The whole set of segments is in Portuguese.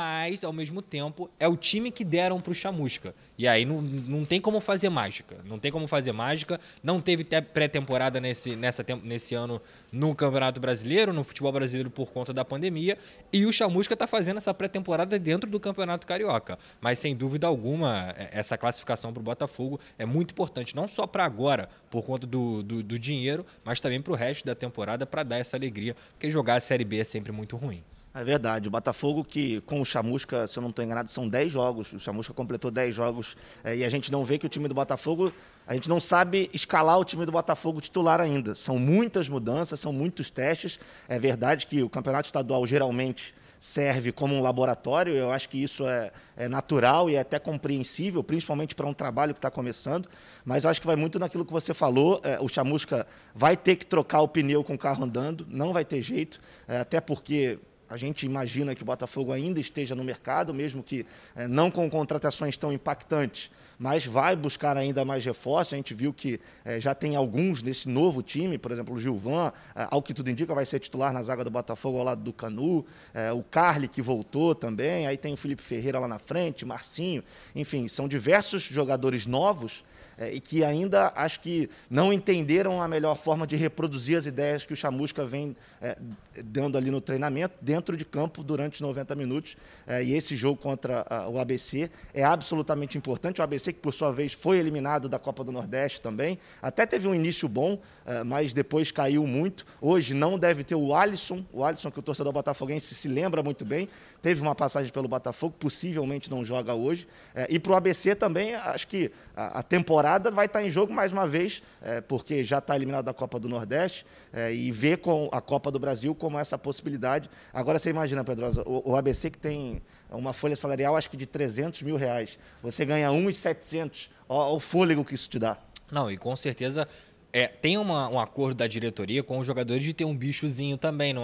mas, ao mesmo tempo, é o time que deram pro Chamusca. E aí não, não tem como fazer mágica. Não tem como fazer mágica. Não teve pré-temporada nesse, nessa, nesse ano no Campeonato Brasileiro, no futebol brasileiro por conta da pandemia. E o Chamusca está fazendo essa pré-temporada dentro do Campeonato Carioca. Mas, sem dúvida alguma, é, essa classificação para o Botafogo é muito importante. Não só para agora, por conta do, do, do dinheiro, mas também para o resto da temporada, para dar essa alegria. Porque jogar a Série B é sempre muito ruim. É verdade. O Botafogo, que com o Chamusca, se eu não estou enganado, são 10 jogos. O Chamusca completou 10 jogos é, e a gente não vê que o time do Botafogo. A gente não sabe escalar o time do Botafogo titular ainda. São muitas mudanças, são muitos testes. É verdade que o campeonato estadual geralmente serve como um laboratório. Eu acho que isso é, é natural e é até compreensível, principalmente para um trabalho que está começando. Mas acho que vai muito naquilo que você falou. É, o Chamusca vai ter que trocar o pneu com o carro andando, não vai ter jeito, é, até porque a gente imagina que o Botafogo ainda esteja no mercado, mesmo que é, não com contratações tão impactantes, mas vai buscar ainda mais reforços. A gente viu que é, já tem alguns nesse novo time, por exemplo, o Gilvan, é, ao que tudo indica, vai ser titular na zaga do Botafogo ao lado do Canu, o Carly que voltou também, aí tem o Felipe Ferreira lá na frente, Marcinho, enfim, são diversos jogadores novos é, e que ainda acho que não entenderam a melhor forma de reproduzir as ideias que o Chamusca vem é, dando ali no treinamento, dentro de campo, durante os 90 minutos. É, e esse jogo contra a, o ABC é absolutamente importante. O ABC, que por sua vez foi eliminado da Copa do Nordeste também, até teve um início bom, é, mas depois caiu muito. Hoje não deve ter o Alisson, o Alisson que o torcedor botafoguense se lembra muito bem, teve uma passagem pelo Botafogo, possivelmente não joga hoje. É, e para o ABC também, acho que a, a, temporada vai estar em jogo mais uma vez, é, porque já está eliminado da Copa do Nordeste, é, e vê com a Copa do Brasil como essa possibilidade. Agora você imagina, Pedrosa, o, o ABC que tem uma folha salarial, acho que de 300 mil reais, você ganha 1,700, olha o fôlego que isso te dá. Não, e com certeza é, tem uma, um acordo da diretoria com os jogadores de ter um bichozinho também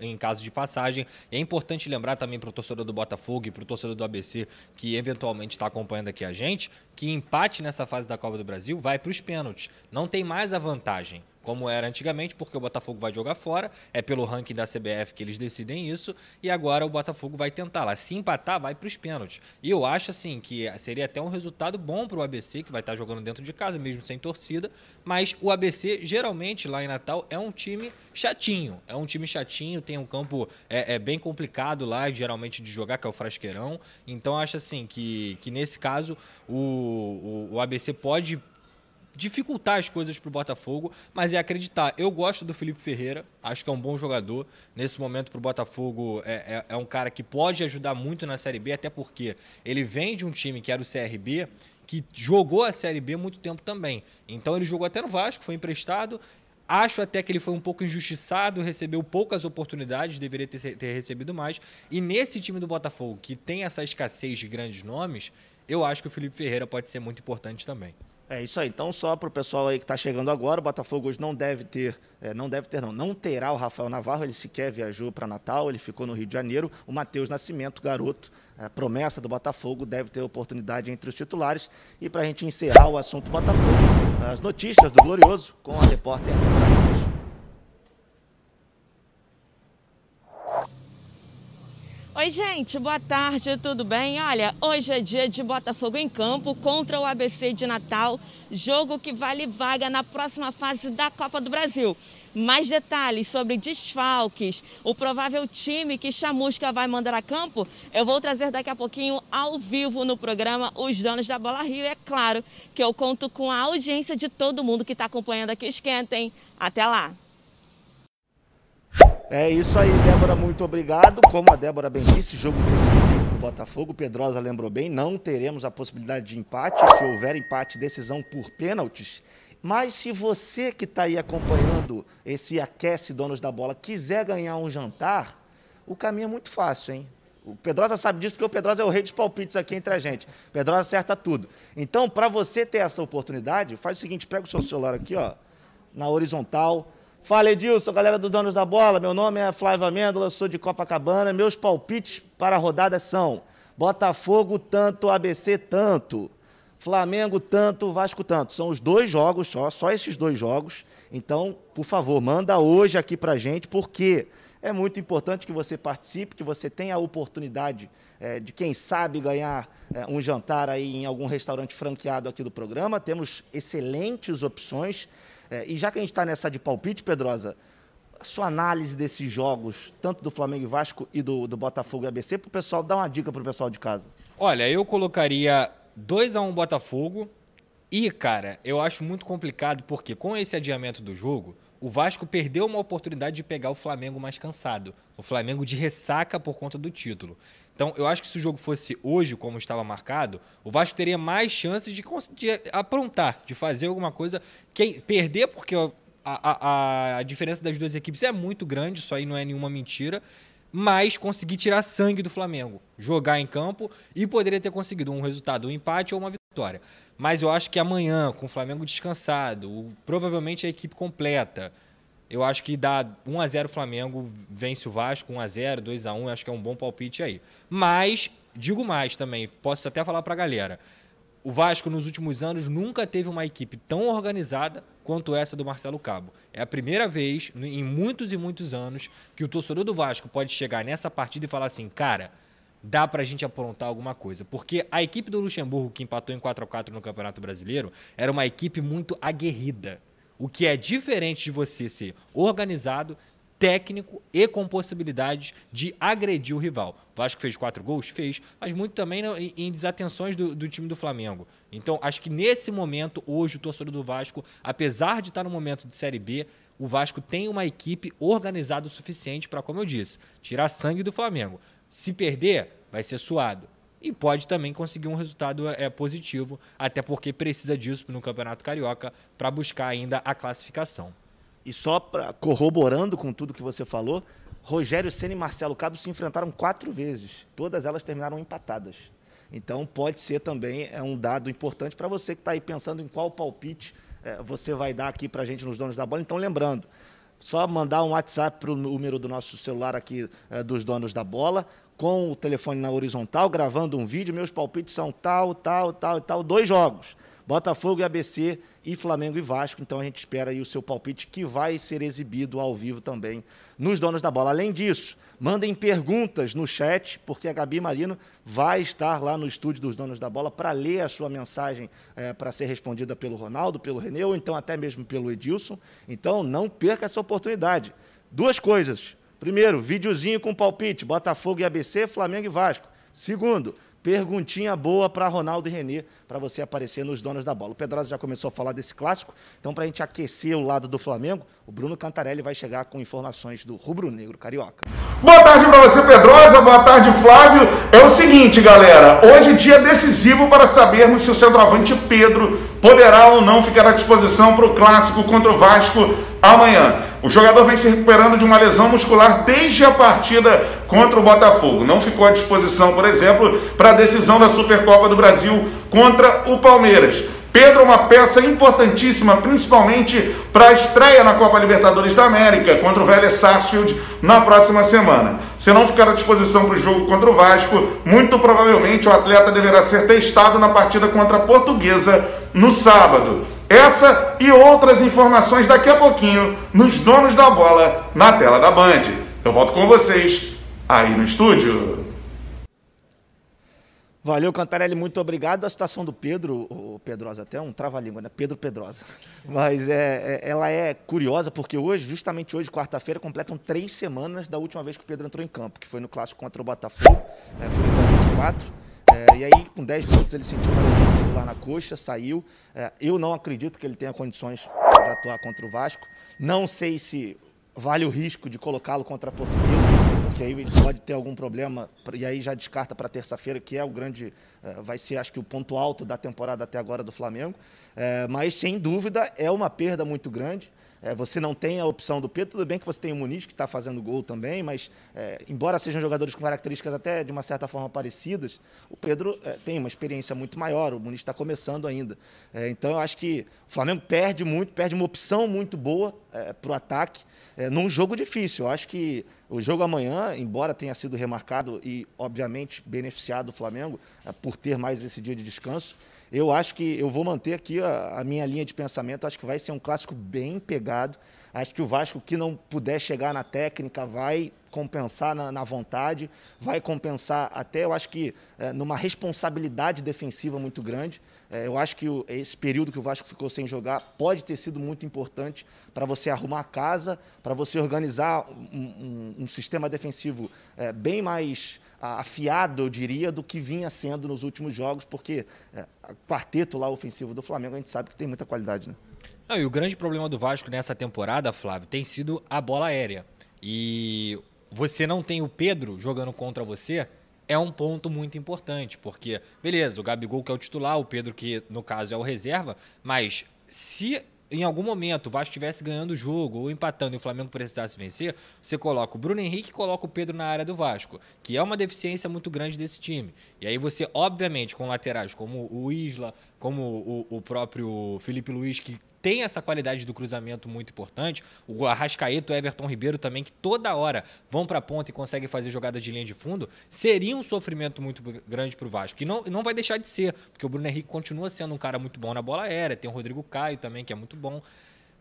em caso de passagem. É importante lembrar também para o torcedor do Botafogo e para o torcedor do ABC, que eventualmente está acompanhando aqui a gente, que empate nessa fase da Copa do Brasil vai para os pênaltis. Não tem mais a vantagem como era antigamente, porque o Botafogo vai jogar fora, é pelo ranking da CBF que eles decidem isso, e agora o Botafogo vai tentar lá. Se empatar, vai para os pênaltis. E eu acho assim que seria até um resultado bom para o ABC, que vai estar jogando dentro de casa, mesmo sem torcida, mas o ABC, geralmente, lá em Natal, é um time chatinho. É um time chatinho, tem um campo é, é bem complicado lá, geralmente, de jogar, que é o Frasqueirão. Então, acho assim que, que nesse caso o, o, o ABC pode dificultar as coisas para o Botafogo, mas é acreditar. Eu gosto do Felipe Ferreira, acho que é um bom jogador. Nesse momento, para o Botafogo, é, é, é, um cara que pode ajudar muito na Série B, até porque ele vem de um time que era o CRB, que jogou a Série B muito tempo também. Então, ele jogou até no Vasco, foi emprestado. Acho até que ele foi um pouco injustiçado, recebeu poucas oportunidades, deveria ter, ter recebido mais. E nesse time do Botafogo, que tem essa escassez de grandes nomes, eu acho que o Felipe Ferreira pode ser muito importante também. É isso aí. Então, só para o pessoal aí que está chegando agora, o Botafogo hoje não deve ter, é, não deve ter, não, não terá o Rafael Navarro. Ele sequer viajou para Natal, ele ficou no Rio de Janeiro. O Matheus Nascimento, garoto, é, promessa do Botafogo, deve ter oportunidade entre os titulares. E para a gente encerrar o assunto Botafogo, as notícias do Glorioso com a repórter Oi, gente, boa tarde, tudo bem? Olha, hoje é dia de Botafogo em campo contra o ABC de Natal, jogo que vale vaga na próxima fase da Copa do Brasil. Mais detalhes sobre desfalques, o provável time que Chamusca vai mandar a campo, eu vou trazer daqui a pouquinho ao vivo no programa Os Donos da Bola Rio. É claro que eu conto com a audiência de todo mundo que está acompanhando aqui Esquentem. Até lá! É isso aí, Débora, muito obrigado. Como a Débora bem disse, jogo decisivo para o Botafogo, Pedrosa lembrou bem, não teremos a possibilidade de empate. Se houver empate, decisão por pênaltis. Mas se você que está aí acompanhando esse aquece donos da bola quiser ganhar um jantar, o caminho é muito fácil, hein? O Pedrosa sabe disso porque o Pedrosa é o rei dos palpites aqui entre a gente. O Pedrosa acerta tudo. Então, para você ter essa oportunidade, faz o seguinte, pega o seu celular aqui, ó, na horizontal, Fala Edilson, galera dos Donos da Bola. Meu nome é Flávio Amêndola, sou de Copacabana. Meus palpites para a rodada são Botafogo tanto, ABC tanto, Flamengo tanto, Vasco tanto. São os dois jogos só, só esses dois jogos. Então, por favor, manda hoje aqui pra gente, porque é muito importante que você participe, que você tenha a oportunidade é, de, quem sabe, ganhar é, um jantar aí em algum restaurante franqueado aqui do programa. Temos excelentes opções. É, e já que a gente está nessa de palpite, Pedrosa, a sua análise desses jogos, tanto do Flamengo e Vasco e do, do Botafogo e ABC, para o pessoal dar uma dica para o pessoal de casa. Olha, eu colocaria 2 a 1 um Botafogo. E, cara, eu acho muito complicado porque com esse adiamento do jogo, o Vasco perdeu uma oportunidade de pegar o Flamengo mais cansado. O Flamengo de ressaca por conta do título. Então, eu acho que se o jogo fosse hoje, como estava marcado, o Vasco teria mais chances de, de aprontar, de fazer alguma coisa. Que, perder, porque a, a, a diferença das duas equipes é muito grande, isso aí não é nenhuma mentira mas conseguir tirar sangue do Flamengo, jogar em campo e poderia ter conseguido um resultado, um empate ou uma vitória. Mas eu acho que amanhã, com o Flamengo descansado, o, provavelmente a equipe completa, eu acho que dá 1 a 0 Flamengo, vence o Vasco, 1 a 0 2 a 1 acho que é um bom palpite aí. Mas, digo mais também, posso até falar para a galera, o Vasco nos últimos anos nunca teve uma equipe tão organizada quanto essa do Marcelo Cabo. É a primeira vez em muitos e muitos anos que o torcedor do Vasco pode chegar nessa partida e falar assim, cara, dá para a gente aprontar alguma coisa. Porque a equipe do Luxemburgo, que empatou em 4 a 4 no Campeonato Brasileiro, era uma equipe muito aguerrida. O que é diferente de você ser organizado, técnico e com possibilidades de agredir o rival. O Vasco fez quatro gols? Fez, mas muito também em desatenções do, do, time do Flamengo. Então, acho que nesse momento, hoje, o torcedor do Vasco, apesar de estar no momento de Série B, o Vasco tem uma equipe organizada o suficiente para, como eu disse, tirar sangue do Flamengo. Se perder, vai ser suado. E pode também conseguir um resultado é, positivo, até porque precisa disso no Campeonato Carioca para buscar ainda a classificação. E só pra, corroborando com tudo que você falou, Rogério Senna e Marcelo Cabo se enfrentaram quatro vezes. Todas elas terminaram empatadas. Então pode ser também é um dado importante para você que está aí pensando em qual palpite é, você vai dar aqui para a gente nos donos da bola. Então lembrando, só mandar um WhatsApp para o número do nosso celular aqui é, dos donos da bola, com o telefone na horizontal, gravando um vídeo. Meus palpites são tal, tal, tal e tal. Dois jogos. Botafogo e ABC e Flamengo e Vasco. Então a gente espera aí o seu palpite que vai ser exibido ao vivo também nos Donos da Bola. Além disso, mandem perguntas no chat, porque a Gabi Marino vai estar lá no estúdio dos Donos da Bola para ler a sua mensagem é, para ser respondida pelo Ronaldo, pelo Renê ou então até mesmo pelo Edilson. Então não perca essa oportunidade. Duas coisas. Primeiro, videozinho com palpite, Botafogo e ABC, Flamengo e Vasco. Segundo, perguntinha boa para Ronaldo e Renê, para você aparecer nos donos da bola. O Pedrosa já começou a falar desse clássico, então para a gente aquecer o lado do Flamengo, o Bruno Cantarelli vai chegar com informações do rubro-negro carioca. Boa tarde para você, Pedrosa. Boa tarde, Flávio. É o seguinte, galera. Hoje é dia decisivo para sabermos se o centroavante Pedro poderá ou não ficar à disposição para o clássico contra o Vasco amanhã. O jogador vem se recuperando de uma lesão muscular desde a partida contra o Botafogo. Não ficou à disposição, por exemplo, para a decisão da Supercopa do Brasil contra o Palmeiras. Pedro é uma peça importantíssima, principalmente para a estreia na Copa Libertadores da América contra o Vélez Sarsfield na próxima semana. Se não ficar à disposição para o jogo contra o Vasco, muito provavelmente o atleta deverá ser testado na partida contra a Portuguesa no sábado. Essa e outras informações daqui a pouquinho nos Donos da Bola na tela da Band. Eu volto com vocês aí no estúdio. Valeu, Cantarelli, muito obrigado. A situação do Pedro, o Pedrosa, até um trava-língua, né? Pedro Pedrosa. Mas é, é, ela é curiosa porque hoje, justamente hoje, quarta-feira, completam três semanas da última vez que o Pedro entrou em campo, que foi no clássico contra o Botafogo, é, foi no 24. É, e aí, com 10 minutos, ele sentiu uma lesão muscular na coxa, saiu. É, eu não acredito que ele tenha condições de atuar contra o Vasco. Não sei se vale o risco de colocá-lo contra a Portuguesa que aí ele pode ter algum problema, e aí já descarta para terça-feira, que é o grande, eh, vai ser acho que o ponto alto da temporada até agora do Flamengo. É, mas, sem dúvida, é uma perda muito grande. É, você não tem a opção do Pedro, tudo bem que você tem o Muniz, que está fazendo gol também, mas é, embora sejam jogadores com características até de uma certa forma parecidas, o Pedro é, tem uma experiência muito maior, o Muniz está começando ainda. É, então eu acho que o Flamengo perde muito, perde uma opção muito boa é, para o ataque é, num jogo difícil. Eu acho que o jogo amanhã, embora tenha sido remarcado e, obviamente, beneficiado o Flamengo por ter mais esse dia de descanso, Eu acho que eu vou manter aqui a, a minha linha de pensamento. Acho que vai ser um clássico bem pegado. Acho que o Vasco, que não puder chegar na técnica, vai compensar na, na vontade, vai compensar até, eu acho que, é, numa responsabilidade defensiva muito grande. É, eu acho que o, esse período que o Vasco ficou sem jogar pode ter sido muito importante para você arrumar a casa, para você organizar um, um, um sistema defensivo é, bem mais afiado, eu diria, do que vinha sendo nos últimos jogos, porque é, o quarteto lá ofensivo do Flamengo a gente sabe que tem muita qualidade. Né? Não, e o grande problema do Vasco nessa temporada, Flávio, tem sido a bola aérea. E você não tem o Pedro jogando contra você, é um ponto muito importante, porque, beleza, o Gabigol que é o titular, o Pedro que no caso é o reserva, mas se em algum momento o Vasco estivesse ganhando o jogo ou empatando e o Flamengo precisasse vencer, você coloca o Bruno Henrique e coloca o Pedro na área do Vasco, que é uma deficiência muito grande desse time. E aí você, obviamente, com laterais como o Isla, como o, o próprio Felipe Luiz, que tem essa qualidade do cruzamento muito importante. O Arrascaeta, o Everton Ribeiro também, que toda hora vão para a ponta e conseguem fazer jogadas de linha de fundo, seria um sofrimento muito grande para o Vasco. E não, não vai deixar de ser, porque o Bruno Henrique continua sendo um cara muito bom na bola aérea, tem o Rodrigo Caio também, que é muito bom.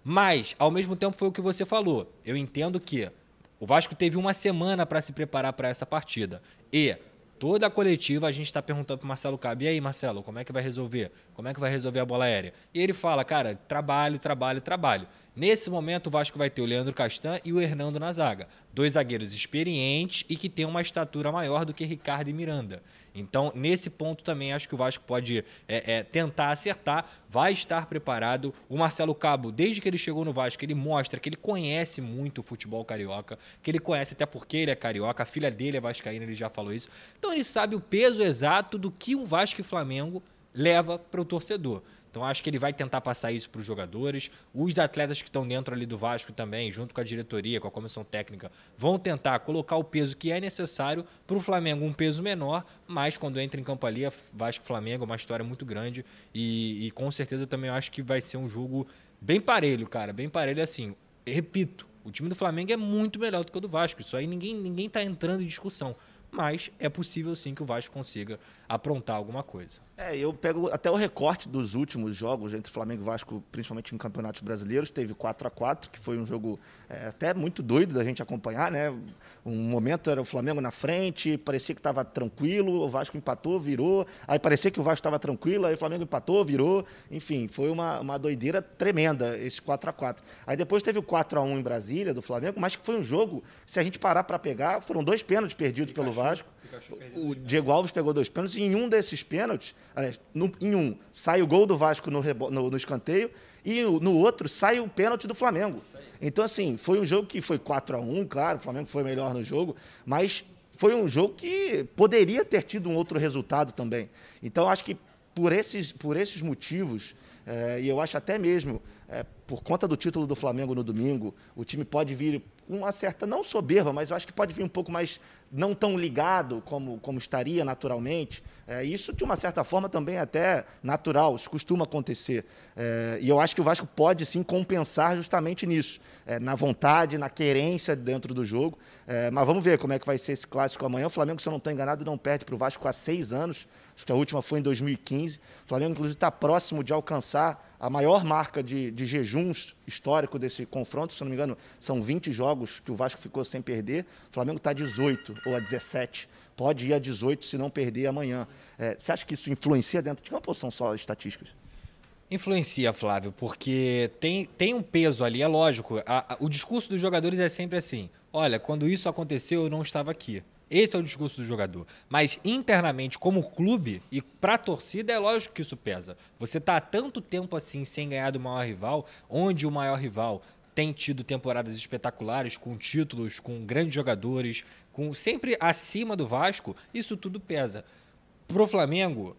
Mas, ao mesmo tempo, foi o que você falou. Eu entendo que o Vasco teve uma semana para se preparar para essa partida. E toda a coletiva a gente está perguntando para Marcelo Cabe, e aí Marcelo, como é que vai resolver? Como é que vai resolver a bola aérea? E ele fala, cara, trabalho, trabalho, trabalho. Nesse momento, o Vasco vai ter o Leandro Castan e o Hernando na zaga. Dois zagueiros experientes e que têm uma estatura maior do que Ricardo e Miranda. Então, nesse ponto também acho que o Vasco pode é, é, tentar acertar, vai estar preparado. O Marcelo Cabo, desde que ele chegou no Vasco, ele mostra que ele conhece muito o futebol carioca, que ele conhece até porque ele é carioca, a filha dele é vascaína, ele já falou isso. Então, ele sabe o peso exato do que o Vasco e Flamengo leva para o torcedor. Então acho que ele vai tentar passar isso para os jogadores. Os atletas que estão dentro ali do Vasco também, junto com a diretoria, com a comissão técnica, vão tentar colocar o peso que é necessário para o Flamengo, um peso menor, mas quando entra em campo ali, Vasco Flamengo é uma história muito grande e, e com certeza também acho que vai ser um jogo bem parelho, cara, bem parelho assim. Repito, o time do Flamengo é muito melhor do que o do Vasco. Isso aí ninguém ninguém está entrando em discussão mas é possível sim que o Vasco consiga aprontar alguma coisa. É, eu pego até o recorte dos últimos jogos entre Flamengo e Vasco, principalmente em campeonatos brasileiros. Teve 4 a 4 que foi um jogo é, até muito doido da gente acompanhar, né? Um momento era o Flamengo na frente, parecia que estava tranquilo, o Vasco empatou, virou. Aí parecia que o Vasco estava tranquilo, aí o Flamengo empatou, virou. Enfim, foi uma, uma doideira tremenda esse 4 a 4 Aí depois teve o 4 a 1 em Brasília, do Flamengo, mas que foi um jogo, se a gente parar para pegar, foram dois pênaltis perdidos pelo Vasco. O Diego Alves pegou dois pênaltis em um desses pênaltis, em um, sai o gol do Vasco no, no, no escanteio e no outro sai o pênalti do Flamengo. Então, assim, foi um jogo que foi 4 a 1 claro, o Flamengo foi melhor no jogo, mas foi um jogo que poderia ter tido um outro resultado também. Então, acho que por esses, por esses motivos, é, e eu acho até mesmo, é, por conta do título do Flamengo no domingo, o time pode vir uma certa, não soberba, mas eu acho que pode vir um pouco mais, não tão ligado como, como estaria naturalmente. É, isso, de uma certa forma, também é até natural, isso costuma acontecer. É, e eu acho que o Vasco pode, sim, compensar justamente nisso, é, na vontade, na querência dentro do jogo. É, mas vamos ver como é que vai ser esse clássico amanhã. O Flamengo, se eu não estou enganado, não perde para o Vasco há seis anos. Acho que a última foi em 2015. O Flamengo, inclusive, está próximo de alcançar a maior marca de, de jejuns histórico desse confronto. Se não me engano, são 20 jogos que o Vasco ficou sem perder. O Flamengo está a 18 ou a 17. Pode ir a 18 se não perder amanhã. É, você acha que isso influencia dentro de campo ou são só estatísticas? Influencia, Flávio, porque tem, tem um peso ali, é lógico. A, a, o discurso dos jogadores é sempre assim: olha, quando isso aconteceu, eu não estava aqui. Esse é o discurso do jogador. Mas internamente, como clube e para a torcida, é lógico que isso pesa. Você está há tanto tempo assim sem ganhar do maior rival, onde o maior rival tem tido temporadas espetaculares, com títulos, com grandes jogadores, com sempre acima do Vasco, isso tudo pesa. Pro Flamengo,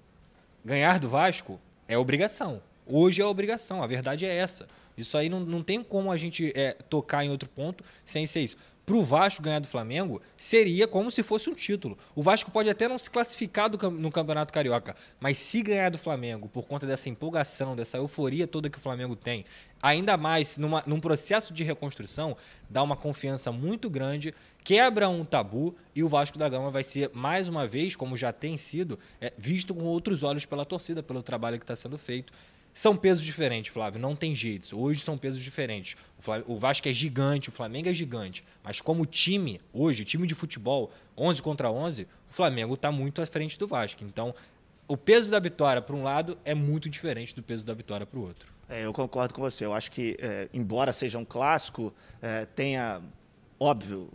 ganhar do Vasco é obrigação. Hoje é obrigação, a verdade é essa. Isso aí não, não tem como a gente é, tocar em outro ponto sem ser isso. Para o Vasco ganhar do Flamengo seria como se fosse um título. O Vasco pode até não se classificar do, no Campeonato Carioca, mas se ganhar do Flamengo, por conta dessa empolgação, dessa euforia toda que o Flamengo tem, ainda mais numa, num processo de reconstrução, dá uma confiança muito grande, quebra um tabu e o Vasco da Gama vai ser, mais uma vez, como já tem sido, é, visto com outros olhos pela torcida, pelo trabalho que está sendo feito. São pesos diferentes, Flávio, não tem jeito. Hoje são pesos diferentes. O Vasco é gigante, o Flamengo é gigante. Mas como time, hoje, time de futebol, 11 contra 11, o Flamengo está muito à frente do Vasco. Então, o peso da vitória para um lado é muito diferente do peso da vitória para o outro. É, eu concordo com você. Eu acho que, é, embora seja um clássico, é, tenha, óbvio,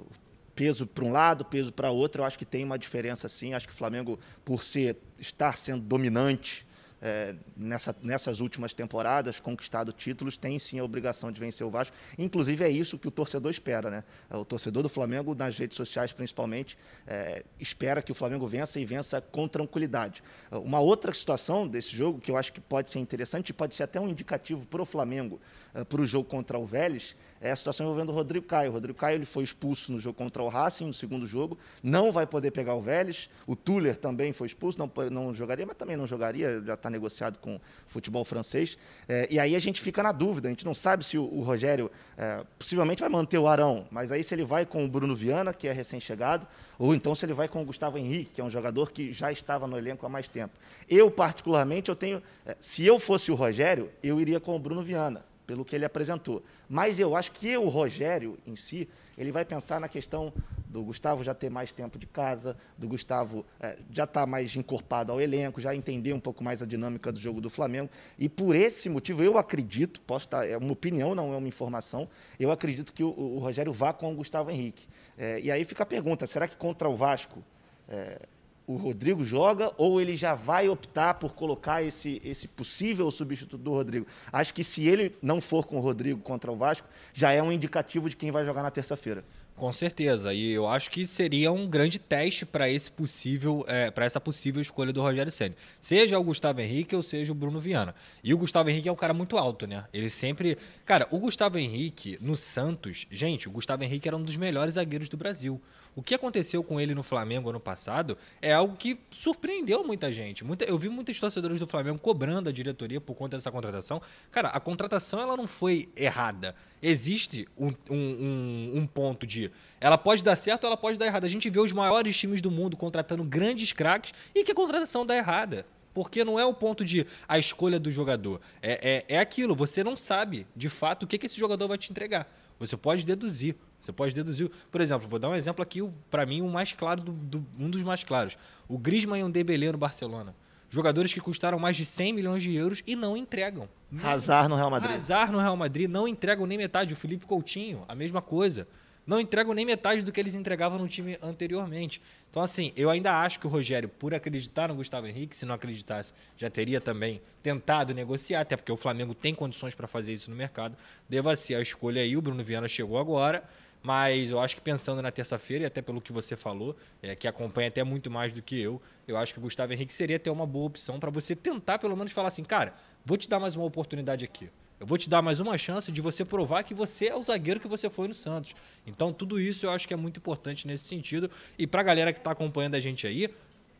peso para um lado, peso para outro. Eu acho que tem uma diferença sim. Acho que o Flamengo, por ser estar sendo dominante é, nessa, nessas últimas temporadas, conquistado títulos, tem sim a obrigação de vencer o Vasco. Inclusive, é isso que o torcedor espera. Né? O torcedor do Flamengo, nas redes sociais principalmente, é, espera que o Flamengo vença e vença com tranquilidade. Uma outra situação desse jogo, que eu acho que pode ser interessante e pode ser até um indicativo para o Flamengo, é, para o jogo contra o Vélez, é a situação envolvendo o Rodrigo Caio. O Rodrigo Caio ele foi expulso no jogo contra o Racing, no segundo jogo, não vai poder pegar o Vélez. O Tuller também foi expulso, não, não jogaria, mas também não jogaria, já está negociado com o futebol francês. É, e aí a gente fica na dúvida, a gente não sabe se o, o Rogério é, possivelmente vai manter o Arão, mas aí se ele vai com o Bruno Viana, que é recém-chegado, ou então se ele vai com o Gustavo Henrique, que é um jogador que já estava no elenco há mais tempo. Eu, particularmente, eu tenho. Se eu fosse o Rogério, eu iria com o Bruno Viana pelo que ele apresentou. Mas eu acho que o Rogério em si, ele vai pensar na questão do Gustavo já ter mais tempo de casa, do Gustavo é, já estar tá mais encorpado ao elenco, já entender um pouco mais a dinâmica do jogo do Flamengo. E por esse motivo, eu acredito, posso estar, é uma opinião, não é uma informação, eu acredito que o, o Rogério vá com o Gustavo Henrique. É, e aí fica a pergunta: será que contra o Vasco? É, o Rodrigo joga ou ele já vai optar por colocar esse, esse possível substituto do Rodrigo? Acho que se ele não for com o Rodrigo contra o Vasco, já é um indicativo de quem vai jogar na terça-feira. Com certeza, e eu acho que seria um grande teste para esse possível, é, para essa possível escolha do Rogério Ceni, seja o Gustavo Henrique ou seja o Bruno Viana. E o Gustavo Henrique é um cara muito alto, né? Ele sempre, cara, o Gustavo Henrique no Santos, gente, o Gustavo Henrique era um dos melhores zagueiros do Brasil. O que aconteceu com ele no Flamengo ano passado é algo que surpreendeu muita gente. Muita, eu vi muitos torcedores do Flamengo cobrando a diretoria por conta dessa contratação. Cara, a contratação ela não foi errada. Existe um, um, um ponto de. Ela pode dar certo ela pode dar errado. A gente vê os maiores times do mundo contratando grandes craques e que a contratação dá errada. Porque não é o ponto de a escolha do jogador. É, é, é aquilo, você não sabe de fato o que, que esse jogador vai te entregar. Você pode deduzir. Você pode deduzir. Por exemplo, vou dar um exemplo aqui, para mim, o mais claro, do, do, um dos mais claros. O Griezmann e o Dembélé no Barcelona. Jogadores que custaram mais de 100 milhões de euros e não entregam. Hazard no Real Madrid. Hazard no Real Madrid não entregam nem metade. O Felipe Coutinho, a mesma coisa não entregam nem metade do que eles entregavam no time anteriormente. Então, assim, eu ainda acho que o Rogério, por acreditar no Gustavo Henrique, se não acreditasse, já teria também tentado negociar, até porque o Flamengo tem condições para fazer isso no mercado. Deva ser a escolha aí. O Bruno Viana chegou agora. Mas eu acho que pensando na terça-feira, e até pelo que você falou, é, que acompanha até muito mais do que eu, eu acho que o Gustavo Henrique seria até uma boa opção para você tentar, pelo menos, falar assim, cara, vou te dar mais uma oportunidade aqui. Eu vou te dar mais uma chance de você provar que você é o zagueiro que você foi no Santos. Então, tudo isso eu acho que é muito importante nesse sentido. E para a galera que está acompanhando a gente aí,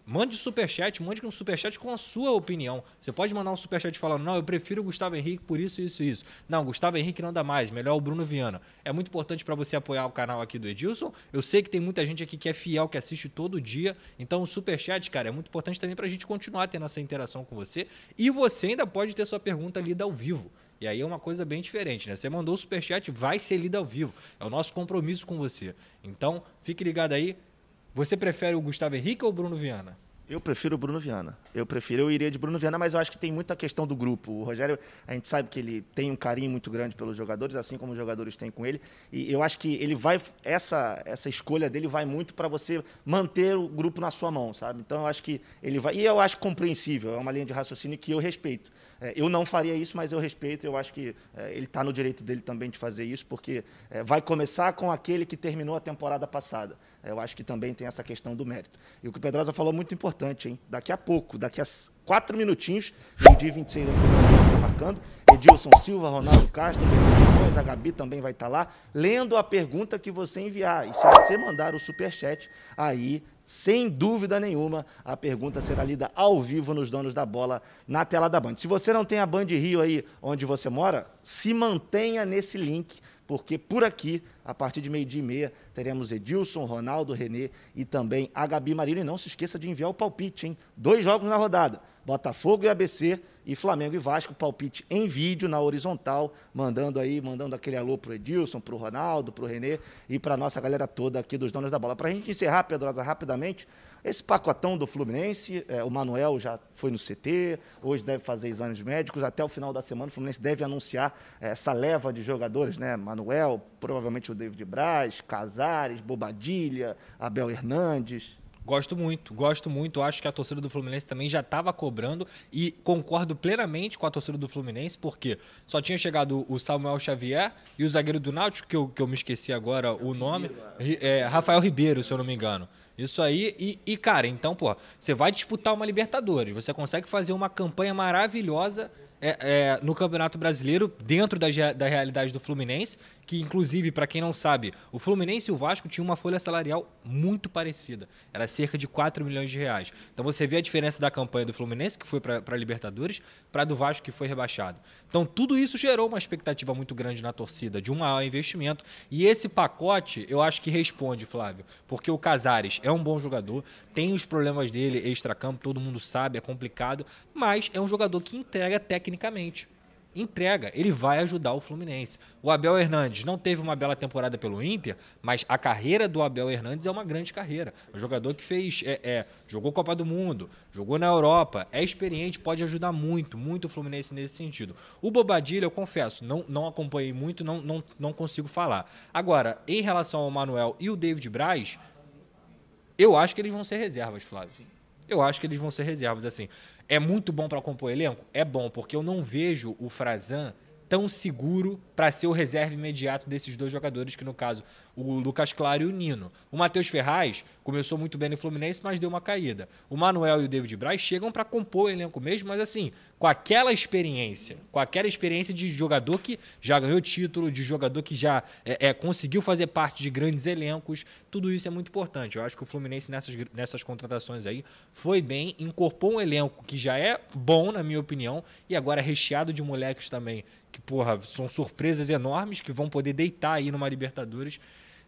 Mande superchat, mande um superchat com a sua opinião. Você pode mandar um superchat falando, não, eu prefiro o Gustavo Henrique por isso, isso isso. Não, Gustavo Henrique não dá mais, melhor o Bruno Viana. É muito importante para você apoiar o canal aqui do Edilson. Eu sei que tem muita gente aqui que é fiel, que assiste todo dia. Então o superchat, cara, é muito importante também para a gente continuar tendo essa interação com você. E você ainda pode ter sua pergunta lida ao vivo. E aí é uma coisa bem diferente, né? Você mandou o superchat, vai ser lido ao vivo. É o nosso compromisso com você. Então, fique ligado aí. Você prefere o Gustavo Henrique ou o Bruno Viana? Eu prefiro o Bruno Viana. Eu prefiro, eu iria de Bruno Viana, mas eu acho que tem muita questão do grupo. O Rogério, a gente sabe que ele tem um carinho muito grande pelos jogadores, assim como os jogadores têm com ele. E eu acho que ele vai essa essa escolha dele vai muito para você manter o grupo na sua mão, sabe? Então eu acho que ele vai e eu acho compreensível. É uma linha de raciocínio que eu respeito. É, eu não faria isso, mas eu respeito. Eu acho que é, ele está no direito dele também de fazer isso, porque é, vai começar com aquele que terminou a temporada passada. Eu acho que também tem essa questão do mérito. E o que o Pedrosa falou é muito importante hein? Daqui a pouco, daqui a quatro minutinhos, meio-dia 26 está marcando. Edilson Silva, Ronaldo Castro, Simões, a Gabi também vai estar lá, lendo a pergunta que você enviar. E se você mandar o superchat, aí, sem dúvida nenhuma, a pergunta será lida ao vivo nos donos da bola na tela da Band. Se você não tem a Band Rio aí onde você mora, se mantenha nesse link porque por aqui, a partir de meio-dia e meia, teremos Edilson, Ronaldo, Renê e também a Gabi Marília. E não se esqueça de enviar o palpite, hein? Dois jogos na rodada: Botafogo e ABC e Flamengo e Vasco. Palpite em vídeo, na horizontal, mandando aí, mandando aquele alô pro Edilson, pro Ronaldo, pro Renê e para nossa galera toda aqui dos donos da bola. Para a gente encerrar, Pedrosa, rapidamente, esse pacotão do Fluminense, é, o Manuel já foi no CT, hoje deve fazer exames médicos, até o final da semana o Fluminense deve anunciar é, essa leva de jogadores, né? Manuel, provavelmente o David Braz, Casares, Bobadilha, Abel Hernandes. Gosto muito, gosto muito. Acho que a torcida do Fluminense também já estava cobrando e concordo plenamente com a torcida do Fluminense, porque só tinha chegado o Samuel Xavier e o zagueiro do Náutico, que eu, que eu me esqueci agora o nome, é, Rafael Ribeiro, se eu não me engano. Isso aí, e, e, cara, então, pô, você vai disputar uma Libertadores, você consegue fazer uma campanha maravilhosa é, é, no Campeonato Brasileiro, dentro da, da realidade do Fluminense, que inclusive, para quem não sabe, o Fluminense e o Vasco tinham uma folha salarial muito parecida. Era cerca de 4 milhões de reais. Então você vê a diferença da campanha do Fluminense, que foi para a Libertadores, para do Vasco, que foi rebaixado. Então tudo isso gerou uma expectativa muito grande na torcida, de um maior investimento. E esse pacote, eu acho que responde, Flávio, porque o Casares é um bom jogador, tem os problemas dele extra-campo, todo mundo sabe, é complicado, mas é um jogador que entrega tecnicamente entrega, ele vai ajudar o Fluminense. O Abel Hernandes não teve uma bela temporada pelo Inter, mas a carreira do Abel Hernandes é uma grande carreira. É um jogador que fez, é, é, jogou Copa do Mundo, jogou na Europa, é experiente, pode ajudar muito, muito o Fluminense nesse sentido. O Bobadilha, eu confesso, não, não acompanhei muito, não, não, não consigo falar. Agora, em relação ao Manuel e o David Braz, eu acho que eles vão ser reservas, Flávio. Eu acho que eles vão ser reservas, assim. É muito bom para compor elenco? É bom, porque eu não vejo o Frazan tão seguro para ser o reserva imediato desses dois jogadores, que no caso o Lucas Claro e o Nino. O Matheus Ferraz começou muito bem no Fluminense, mas deu uma caída. O Manuel e o David Braz chegam para compor o elenco mesmo, mas assim, com aquela experiência, com aquela experiência de jogador que já ganhou título, de jogador que já é, é, conseguiu fazer parte de grandes elencos, tudo isso é muito importante. Eu acho que o Fluminense nessas, nessas contratações aí foi bem, incorporou um elenco que já é bom, na minha opinião, e agora é recheado de moleques também que, porra, são surpresas enormes que vão poder deitar aí numa Libertadores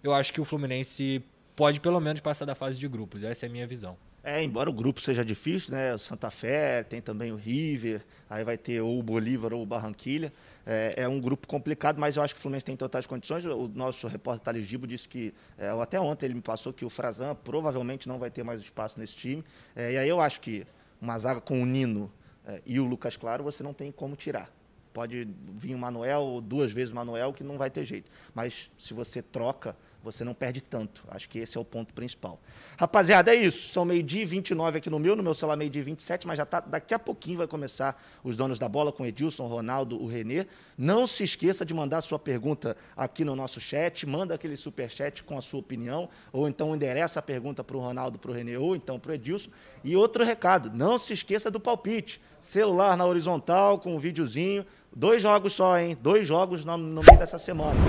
eu acho que o Fluminense pode pelo menos passar da fase de grupos. Essa é a minha visão. É, embora o grupo seja difícil, né? O Santa Fé, tem também o River, aí vai ter ou o Bolívar ou o Barranquilha. É, é, um grupo complicado, mas eu acho que o Fluminense tem totais condições. O nosso repórter Thales Gibo disse que, é, até ontem ele me passou que o Frazan provavelmente não vai ter mais espaço nesse time. É, e aí eu acho que uma zaga com o Nino é, e o Lucas Claro você não tem como tirar. Pode vir o Manuel, duas vezes o Manuel, que não vai ter jeito. Mas se você troca você não perde tanto. Acho que esse é o ponto principal. Rapaziada, é isso. São meio-dia e 29 aqui no meu, no meu celular meio-dia e 27, mas já tá, daqui a pouquinho vai começar os donos da bola com Edilson, Ronaldo, o Renê. Não se esqueça de mandar sua pergunta aqui no nosso chat, manda aquele super chat com a sua opinião, ou então endereça a pergunta para o Ronaldo, para o Renê, ou então para o Edilson. E outro recado, não se esqueça do palpite. Celular na horizontal, com um videozinho, Dois jogos só, hein? Dois jogos no, no, meio dessa semana.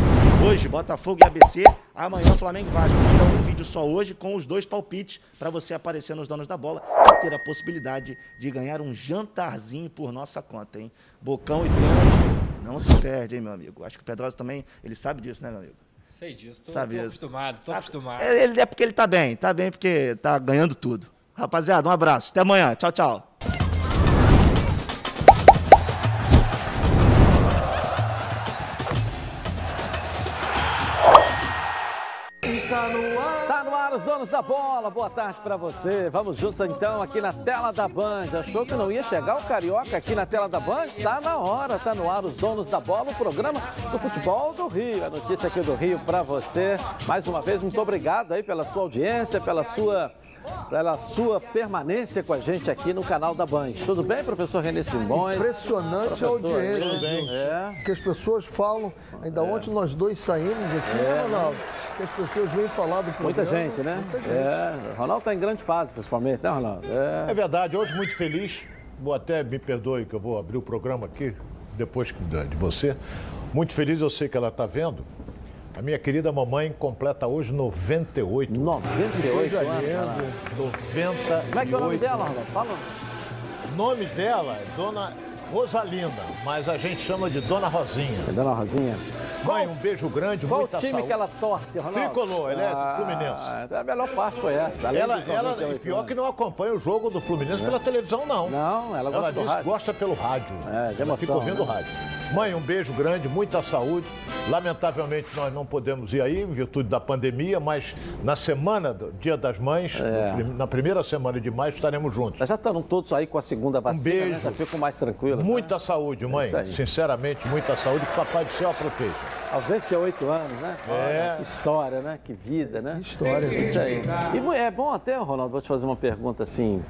Hoje, Botafogo e ABC. Amanhã, Flamengo e Vasco. Manda um vídeo só hoje com os dois palpites para você aparecer nos donos da bola e ter a possibilidade de ganhar um jantarzinho por nossa conta, hein? Bocão e pênalti. Não se perde, hein, meu amigo? Acho que o Pedrosa também, ele sabe disso, né, meu amigo? Sei disso. Tô, Sabe tô acostumado, tô acostumado. É, ele, é porque ele tá bem, tá bem porque tá ganhando tudo. Rapaziada, um abraço. Até amanhã. Tchau, tchau. Donos da bola, boa tarde para você. Vamos juntos então aqui na tela da Band. Achou que não ia chegar o Carioca aqui na tela da Band? Tá na hora, tá no ar os donos da bola, o programa do futebol do Rio. A notícia aqui do Rio para você. Mais uma vez, muito obrigado aí pela sua audiência, pela sua pela sua permanência com a gente aqui no canal da Band. Tudo bem, professor René Simões? Impressionante professor, a audiência. Tudo bem. É. Que as pessoas falam. Ainda é. ontem nós dois saímos aqui, né, é. Ronaldo? Que as pessoas vêm falar do programa. Muita gente, né? Muita gente. É, o Ronaldo está em grande fase, principalmente, né, Ronaldo? É. É verdade, hoje muito feliz. Vou até me perdoe que eu vou abrir o programa aqui depois de você. Muito feliz, eu sei que ela está vendo. A minha querida mamãe completa hoje 98. 98 Coisa anos. Ronaldo. 98. Como é que é o nome dela, Ronaldo? Fala. O nome dela é Dona Rosalinda, mas a gente chama de Dona Rosinha. É Dona Rosinha. Mãe, um beijo grande, Qual muita time saúde. que ela torce, Ronaldo? Tricolor, elétrico, Ah, Fluminense. então a melhor parte foi essa. Ela, ela, 98 e pior anos. que não acompanha o jogo do Fluminense pela televisão, não. Não, ela gosta Ela diz que rádio. gosta pelo rádio. É, de ela fica emoção, ouvindo o né? rádio. Mãe, um beijo grande, muita saúde. Lamentavelmente nós não podemos ir aí em virtude da pandemia, mas na semana do Dia das Mães, É. na primeira semana de maio, estaremos juntos. Já estão todos aí com a segunda vacina, né? beijo. Já ficam mais tranquilos. Muita saúde, mãe. isso aí. Sinceramente, muita saúde. Que Papai do Céu a proteja. Aos 28 anos, né? É. Olha, Que história, né? Que vida, né? Que história. Isso aí. E é bom até, Ronaldo, vou te fazer uma pergunta assim.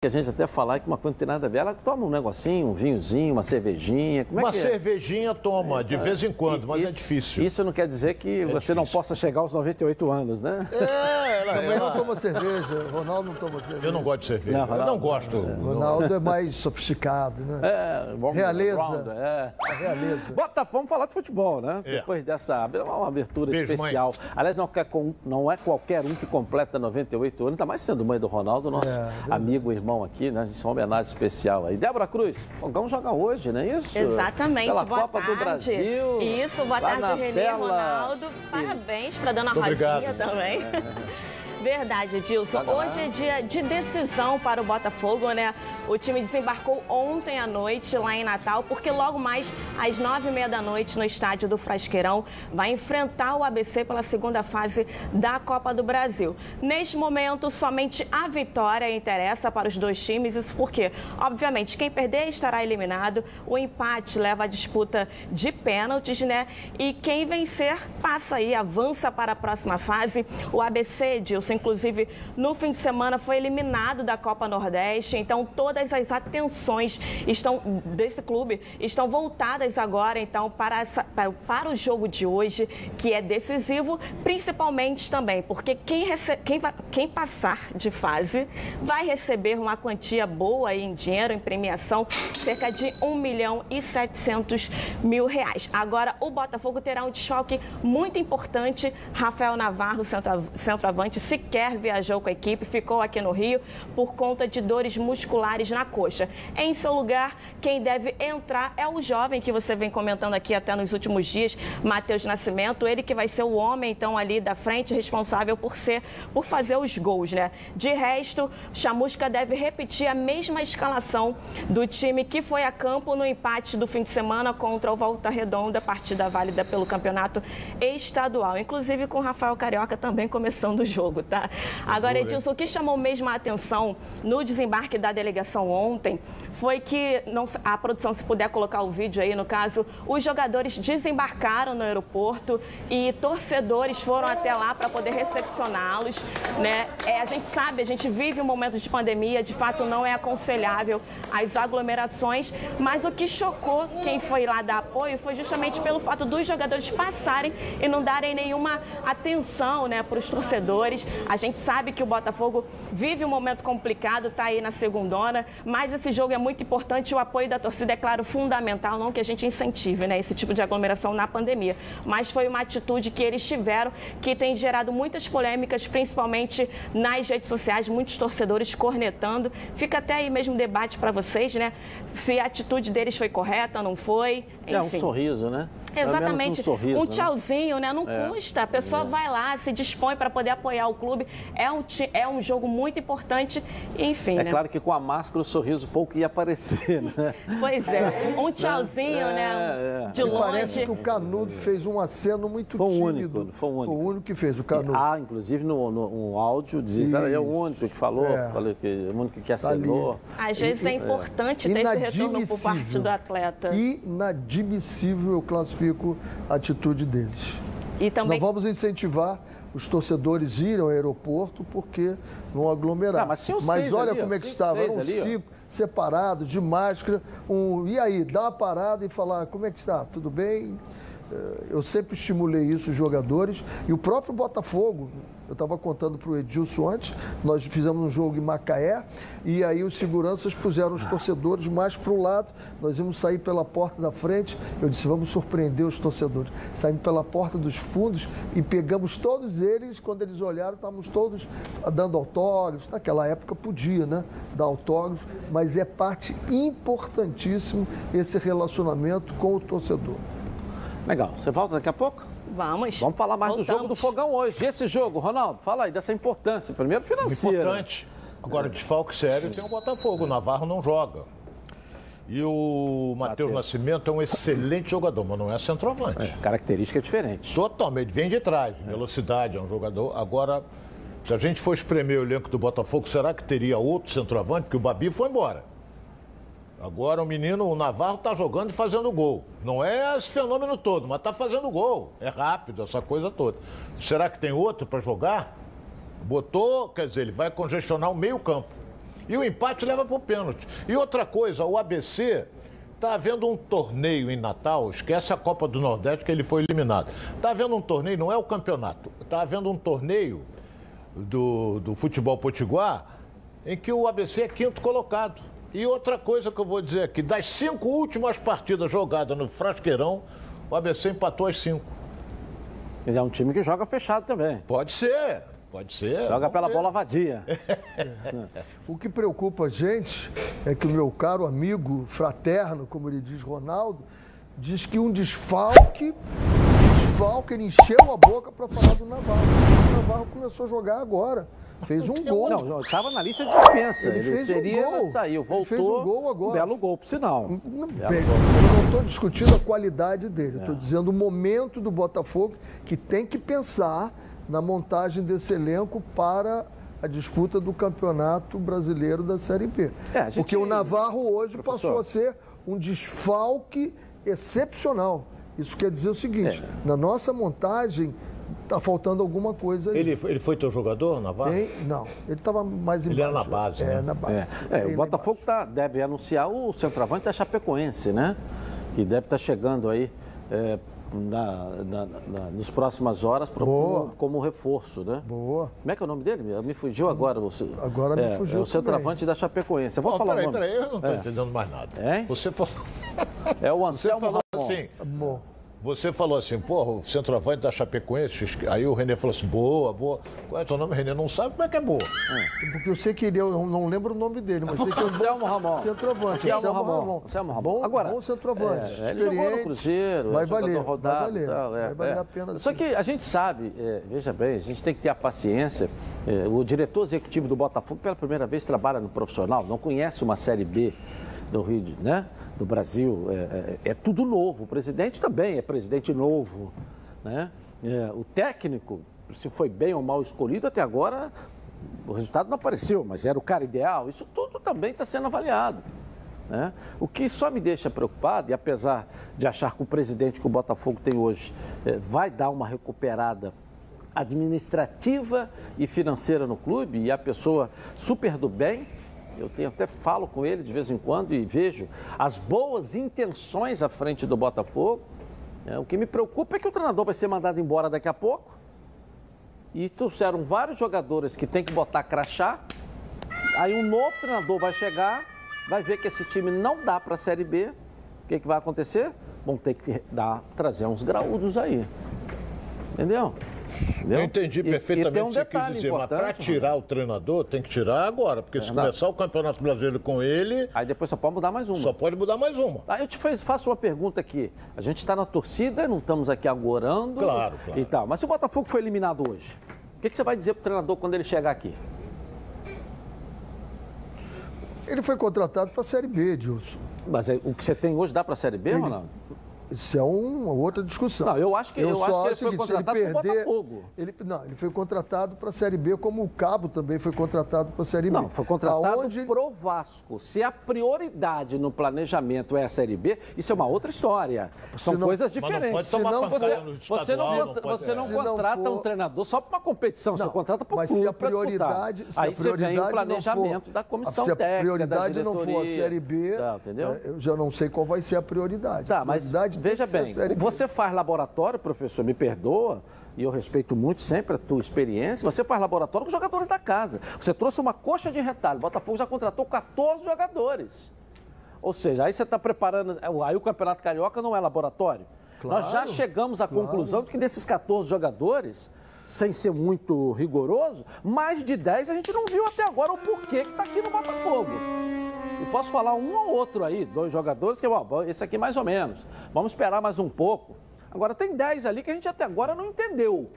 Que a gente até falar que uma coisa não tem nada a ver. Ela toma um negocinho, um vinhozinho, uma cervejinha. Como é Uma que é? cervejinha toma, de vez em quando, mas é Isso- difícil. Isso não quer dizer que você não difícil. possa chegar aos 98 anos, né? É, ela, Também não ela- toma cerveja. Ronaldo não toma cerveja. Eu não gosto de cerveja. Não, eu não Ronaldo, gosto. Ronaldo é mais sofisticado, né? É, bom, Realeza. round, é. A realeza. Botafogo, vamos falar de futebol, né? É. Depois dessa uma abertura Beijo, especial. Aliás, não, não é qualquer um que completa 98 anos, ainda mais sendo mãe do Ronaldo, nosso É, amigo, irmão aqui, né? A gente uma homenagem especial aí. Débora Cruz, o Fogão joga hoje, não é isso? Exatamente, Pela boa Copa tarde. do Brasil. Isso, boa tarde, Renê, tela. Ronaldo. Parabéns para dona Rosinha obrigado. também. Verdade, Edilson. Hoje é dia de decisão para o Botafogo, né? O time desembarcou ontem à noite lá em Natal, porque logo mais às nove e meia da noite no estádio do Frasqueirão vai enfrentar o ABC pela segunda fase da Copa do Brasil. Neste momento, somente a vitória interessa para os dois times, isso porque, obviamente, quem perder estará eliminado, o empate leva a disputa de pênaltis, né? E quem vencer passa aí, avança para a próxima fase. O ABC, Edilson, inclusive, no fim de semana foi eliminado da Copa Nordeste, então todas as atenções estão desse clube estão voltadas agora, então, para, essa- para, para o jogo de hoje, que é decisivo, principalmente também, porque quem, rece- quem, quem passar de fase vai receber uma quantia boa em dinheiro, em premiação, cerca de 1 milhão e 700 mil reais. Agora, o Botafogo terá um desfalque muito importante. Rafael Navarro, centro- centroavante, sequer viajou com a equipe, ficou aqui no Rio por conta de dores musculares na coxa. Em seu lugar, quem deve entrar é o jovem que você vem comentando aqui até nos últimos dias, Matheus Nascimento, ele que vai ser o homem então ali da frente responsável por ser por fazer os gols, né? De resto, Chamusca deve repetir a mesma escalação do time que foi a campo no empate do fim de semana contra o Volta Redonda, partida válida pelo campeonato estadual, inclusive com Rafael Carioca também começando o jogo? Agora, Edilson, o que chamou mesmo a atenção no desembarque da delegação ontem foi que, não, a produção, se puder colocar o vídeo aí, no caso, os jogadores desembarcaram no aeroporto e torcedores foram até lá para poder recepcioná-los, né? É, a gente sabe, a gente vive um momento de pandemia, de fato não é aconselhável as aglomerações, mas o que chocou quem foi lá dar apoio foi justamente pelo fato dos jogadores passarem e não darem nenhuma atenção, né, para os torcedores. A gente sabe que o Botafogo vive um momento complicado, tá aí na segundona, mas esse jogo é muito importante, o apoio da torcida é claro fundamental, não que a gente incentive, né, esse tipo de aglomeração na pandemia, mas foi uma atitude que eles tiveram que tem gerado muitas polêmicas, principalmente nas redes sociais, muitos torcedores cornetando. Fica até aí mesmo debate para vocês, né? Se a atitude deles foi correta, não foi. É um enfim. sorriso, né? Exatamente. Um, sorriso, um né? tchauzinho, né? Não É. custa. A pessoa vai lá, se dispõe para poder apoiar o clube. É um, é um jogo muito importante. Enfim, É né? claro que com a máscara o sorriso pouco ia aparecer, né? Pois é. Um tchauzinho, É, né? é. De Me longe. parece que o Canudo fez um aceno muito Foi o tímido. único, foi o único. Foi o único que fez, o Canudo. Ah, inclusive no, no um áudio diz, ele é o único que falou, É. falou que, o único que Tá ali. assinou. Às vezes é importante ter esse retorno por parte do atleta. Inadmissível eu classifico a atitude deles. E também. Nós vamos incentivar os torcedores a irem ao aeroporto porque vão aglomerar. Ah, mas seis olha ali, ó, como é que cinco, estava, eram ali, ó. cinco separados, de máscara. Um, e aí, dá uma parada e falar como é que está, tudo bem? Eh, Eu sempre estimulei isso, os jogadores. E o próprio Botafogo, eu estava contando para o Edilson antes, nós fizemos um jogo em Macaé e aí os seguranças puseram os torcedores mais para o lado. Nós íamos sair pela porta da frente. Eu disse, vamos surpreender os torcedores. Saímos pela porta dos fundos e pegamos todos eles. Quando eles olharam, estávamos todos dando autógrafos. Naquela época podia, né? Dar autógrafos, mas é parte importantíssimo esse relacionamento com o torcedor. Legal. Você volta daqui a pouco? Vamos. Vamos falar mais do jogo do Voltamos. Fogão hoje. Esse jogo, Ronaldo, fala aí dessa importância. Primeiro financeira. Importante. Agora, desfalque sério tem o Botafogo. O Navarro não joga. E o Matheus Matheus. Nascimento é um excelente jogador, mas não é centroavante. É, característica diferente. Totalmente, vem de trás, velocidade, é um jogador. Agora, se a gente for espremer o elenco do Botafogo, será que teria outro centroavante? Porque o Babi foi embora. Agora o menino, o Navarro, está jogando e fazendo gol. Não é esse fenômeno todo, mas está fazendo gol. É rápido, essa coisa toda. Será que tem outro para jogar? Botou, quer dizer, ele vai congestionar o meio-campo. E o empate leva para o pênalti. E outra coisa, o ABC está havendo um torneio em Natal, esquece a Copa do Nordeste que ele foi eliminado. Está havendo um torneio, não é o campeonato, está havendo um torneio do, do futebol potiguar em que o ABC é quinto colocado. E outra coisa que eu vou dizer aqui, das cinco últimas partidas jogadas no Frasqueirão, o ABC empatou as cinco. Mas é um time que joga fechado também. Pode ser, pode ser. Joga vamos pela ver. bola vadia. O que preocupa a gente é que o meu caro amigo fraterno, como ele diz Ronaldo, diz que um desfalque, desfalque, ele encheu a boca para falar do Navarro. O Navarro começou a jogar agora. Fez um gol. Não, não, estava na lista de dispensa. Ele Ele, fez um seria, gol. saiu, Ele voltou. fez um gol agora. Um belo gol, por sinal. Não, Belo bem, gol. eu não estou discutindo a qualidade dele, É. estou dizendo o momento do Botafogo que tem que pensar na montagem desse elenco para a disputa do Campeonato Brasileiro da Série B. É, gente- Porque o Navarro hoje Professor. passou a ser um desfalque excepcional. Isso quer dizer o seguinte: É. na nossa montagem está faltando alguma coisa aí. Ele, ele foi teu jogador, Navarro? Tem- não, ele estava mais embaixo. Ele era na base, É, né? na É, base. é, Ele o Botafogo tá, deve anunciar o centroavante da Chapecoense, né? Que deve estar chegando aí é, na, na- na- nas próximas horas pra- Boa. como, como reforço, né? Boa. Como é que é o nome dele? Me fugiu agora. o- Agora me é, fugiu É o centroavante da Chapecoense. Eu vou Ó, falar peraí, o nome. peraí, eu não estou É. entendendo mais nada. Hein? Você falou, É o você Anselmo falou Ramon. assim, Bom, você falou assim, porra, o centroavante da Chapecoense, aí o Renê falou assim, boa, boa. Qual é o teu nome? Renê não sabe como é que é boa. porque eu sei que ele, eu não, lembro o nome dele, mas sei que é um bom Anselmo Ramon. centroavante. Anselmo Ramon. Anselmo Ramon. Bom, Agora, bom centroavante. É, ele jogou no experiente. Cruzeiro, vai é jogador valer, rodado, vai valer, tal, é, vai valer é. a pena. Só sim. que a gente sabe, é, veja bem, a gente tem que ter a paciência. é, o diretor executivo do Botafogo, pela primeira vez, trabalha no profissional, não conhece uma Série B do Rio, de, né? Do Brasil. É, é- é tudo novo. O presidente também é presidente novo, né? É, o técnico, se foi bem ou mal escolhido até agora, o resultado não apareceu, mas era o cara ideal. Isso tudo também está sendo avaliado. né? O que só me deixa preocupado, e apesar de achar que o presidente que o Botafogo tem hoje eh, vai dar uma recuperada administrativa e financeira no clube, e a pessoa super do bem, eu tenho, até falo com ele de vez em quando e vejo as boas intenções à frente do Botafogo. né? O que me preocupa é que o treinador vai ser mandado embora daqui a pouco. E trouxeram vários jogadores que tem que botar crachá. Aí um novo treinador vai chegar, vai ver que esse time não dá para a Série B. O que, que vai acontecer? Vão ter que dar, trazer uns graúdos aí. Entendeu? Entendeu? Eu entendi E- e perfeitamente um o que você quis dizer, mas para tirar o treinador, tem que tirar agora, porque se Verdade. começar o Campeonato Brasileiro com ele, Aí depois só pode mudar mais uma. só pode mudar mais uma. Aí eu te faço uma pergunta aqui. A gente está na torcida, não estamos aqui agorando. Claro, claro. E tal. Mas se o Botafogo foi eliminado hoje, o que, que você vai dizer pro treinador quando ele chegar aqui? Ele foi contratado para a Série B, Dilson. Mas é- o que você tem hoje dá para a Série B, Ele- Ronaldo? Isso é uma outra discussão. Não, eu acho que- eu só acho que ele o foi contratado pro Botafogo. Ele, não, ele foi contratado para a Série B, como o Cabo também foi contratado para a Série B. Não, foi contratado Aonde- pro Vasco. Se a prioridade no planejamento é a Série B, isso é uma outra história. São não- coisas Mas não diferentes. pode tomar Senão você, no você não, estadual, não pode- você não Se não contrata for- um treinador só para uma competição, você Não, contrata para o mas clube se a prioridade, se Aí a você vem o prioridade planejamento for, da comissão se a técnica, prioridade da não for a. Série B, Tá, entendeu? é, eu já não sei qual vai ser a prioridade. Tá, a mas Veja bem, você faz laboratório, professor, me perdoa, e eu respeito muito sempre a tua experiência, você faz laboratório com jogadores da casa. Você trouxe uma coxa de retalho, o Botafogo já contratou 14 jogadores. Ou seja, aí você está preparando. Aí o Campeonato Carioca não é laboratório. Claro, Nós já chegamos à claro. conclusão de que desses 14 jogadores, sem ser muito rigoroso, mais de 10 a gente não viu até agora o porquê que está aqui no Botafogo. E posso falar um ou outro aí, dois jogadores que, esse aqui mais ou menos. Vamos esperar mais um pouco. Agora tem 10 ali que a gente até agora não entendeu.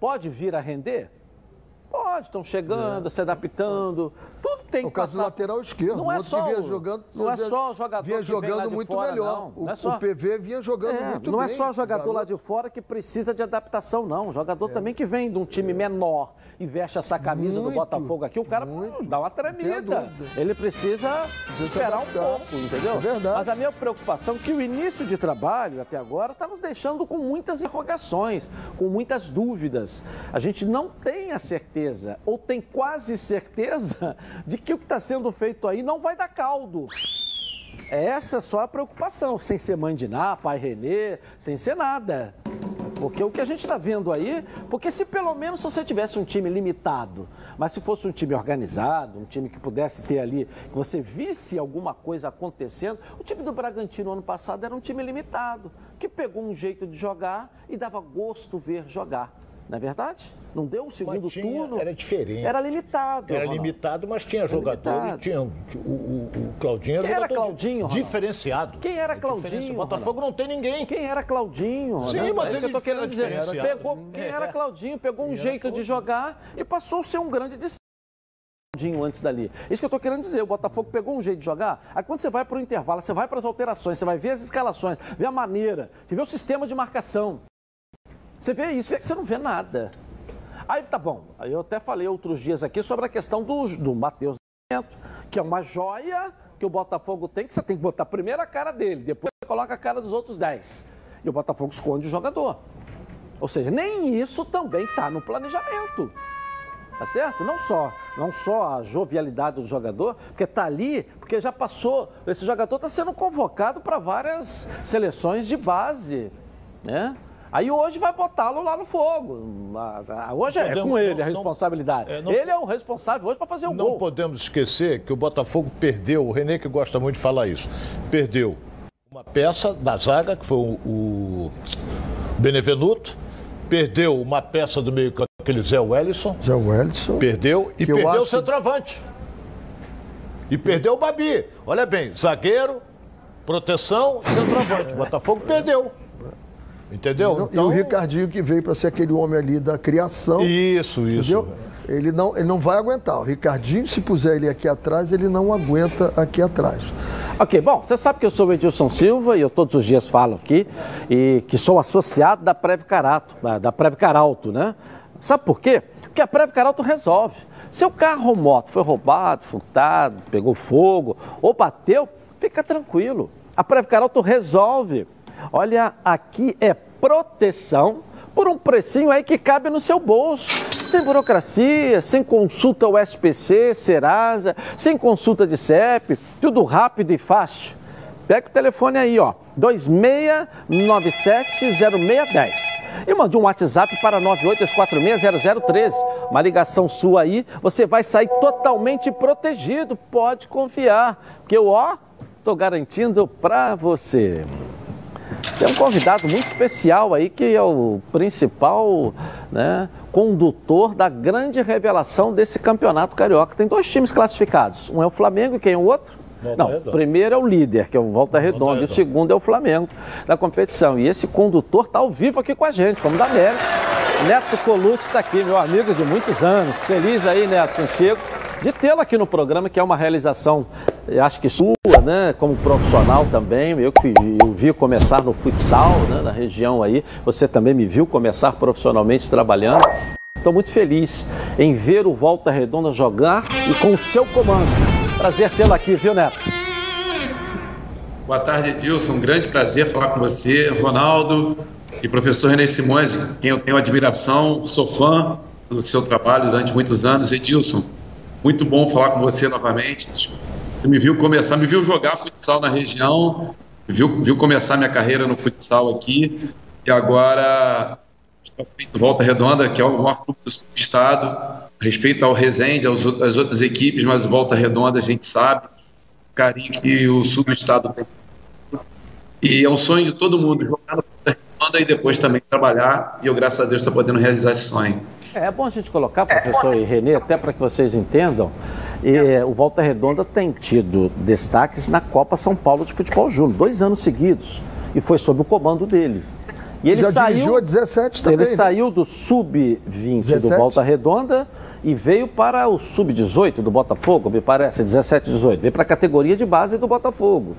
Pode vir a render? Pode, estão chegando, é. se adaptando. Tudo tem o caso do lateral esquerdo. Não é só vinha jogando, não é só o jogador vinha jogando muito fora, melhor. Não. Não é só... O PV vinha jogando é, muito não bem. Não é só o jogador lá de fora que precisa de adaptação, não. O jogador é. também que vem de um time menor e veste essa camisa muito, do Botafogo aqui, o cara muito. dá uma tremida. Ele precisa, precisa esperar um pouco, entendeu? É verdade. Mas a minha preocupação é que o início de trabalho até agora está nos deixando com muitas interrogações, com muitas dúvidas. A gente não tem a certeza, ou tem quase certeza, de que o que está sendo feito aí não vai dar caldo. Essa é só a preocupação, sem ser mãe de Ná, pai Renê, sem ser nada. Porque o que a gente está vendo aí, porque se pelo menos você tivesse um time limitado, mas se fosse um time organizado, um time que pudesse ter ali, que você visse alguma coisa acontecendo, o time do Bragantino ano passado era um time limitado, que pegou um jeito de jogar e dava gosto ver jogar. Não é verdade? Não deu o segundo tinha, turno. Era diferente. Era limitado. Era Ronaldo. limitado, mas tinha jogadores. Tinha, o, o, o Claudinho era, Quem era Claudinho, diferenciado. Quem era Claudinho? O Botafogo não tem ninguém. Quem era Claudinho? Ronaldo? Sim, mas é ele que eu tô querendo dizer. Pegou, quem era é. Claudinho pegou um jeito de jogar e passou a ser um grande Claudinho antes dali. Isso que eu estou querendo dizer, o Botafogo pegou um jeito de jogar. Aí quando você vai para o intervalo, você vai para as alterações, você vai ver as escalações, vê a maneira, você vê o sistema de marcação. Você vê isso, você não vê nada. Aí tá bom, eu até falei outros dias aqui sobre a questão do, do Matheus, que é uma joia que o Botafogo tem, que você tem que botar primeiro a cara dele, depois você coloca a cara dos outros 10. E o Botafogo esconde o jogador. Ou seja, nem isso também está no planejamento. Tá certo? Não só, não só a jovialidade do jogador, porque está ali, porque já passou, esse jogador está sendo convocado para várias seleções de base, né? Aí hoje vai botá-lo lá no fogo. Hoje é podemos, com ele a responsabilidade. É, não, ele é o responsável hoje para fazer o não gol. Não podemos esquecer que o Botafogo perdeu, o Renê que gosta muito de falar isso, perdeu uma peça da zaga, que foi o, o Benevenuto, perdeu uma peça do meio campo, aquele Zé Wellison. Zé Wellison. Perdeu e perdeu o centroavante. E perdeu o Babi. Olha bem, zagueiro, proteção, centroavante. O Botafogo perdeu. Entendeu? Então... E o então- Ricardinho que veio para ser aquele homem ali da criação. Isso, isso. Ele não, ele não vai aguentar. O Ricardinho, se puser ele aqui atrás, ele não aguenta aqui atrás. Ok, bom, você sabe que eu sou o Edilson Silva e eu todos os dias falo aqui e que sou associado da Preve Carato, da Preve Caralto, né? Sabe por quê? Porque a Preve Caralto resolve. Seu carro ou moto foi roubado, furtado, pegou fogo ou bateu, fica tranquilo. A Preve Caralto resolve. Olha, aqui é proteção por um precinho aí que cabe no seu bolso. Sem burocracia, sem consulta ao SPC, Serasa, sem consulta de CEP, tudo rápido e fácil. Pega o telefone aí, ó, 26970610 e mande um WhatsApp para 982460013. Uma ligação sua aí, você vai sair totalmente protegido, pode confiar, porque eu, ó, tô garantindo para você. Tem um convidado muito especial aí, que é o principal né, condutor da grande revelação desse campeonato carioca. Tem dois times classificados. Um é o Flamengo e quem é o outro? Volta Não, o primeiro é o líder, que é o Volta Redonda, e o segundo é o Flamengo da competição. E esse condutor está ao vivo aqui com a gente, como da América. Neto Colucci está aqui, meu amigo de muitos anos. Feliz aí, Neto, contigo de tê-lo aqui no programa, que é uma realização, acho que sua, né, como profissional também. Eu que eu vi começar no futsal, né, na região aí. Você também me viu começar profissionalmente trabalhando. Estou muito feliz em ver o Volta Redonda jogar e com o seu comando. Prazer tê-lo aqui, viu, Neto? Boa tarde, Edilson. Um grande prazer falar com você, Ronaldo e professor René Simões, quem eu tenho admiração, sou fã do seu trabalho durante muitos anos. Edilson, muito bom falar com você novamente. Você me viu começar, me viu jogar futsal na região. viu, viu começar minha carreira no futsal aqui e agora Volta Redonda, que é o maior clube do estado, respeito ao Resende, às outras equipes, mas Volta Redonda a gente sabe o carinho que o sul do estado tem. E é um sonho de todo mundo jogar no Volta Redonda e depois também trabalhar, e eu, graças a Deus, estou podendo realizar esse sonho. É, é bom a gente colocar, professor e Renê, até para que vocês entendam, e, o Volta Redonda tem tido destaques na Copa São Paulo de Futebol Júnior, dois anos seguidos, e foi sob o comando dele. E ele Já saiu, a 17 também. Ele né? saiu do sub-20 do Volta Redonda e veio para o sub-18 do Botafogo, me parece, 17, 18. Veio para a categoria de base do Botafogo.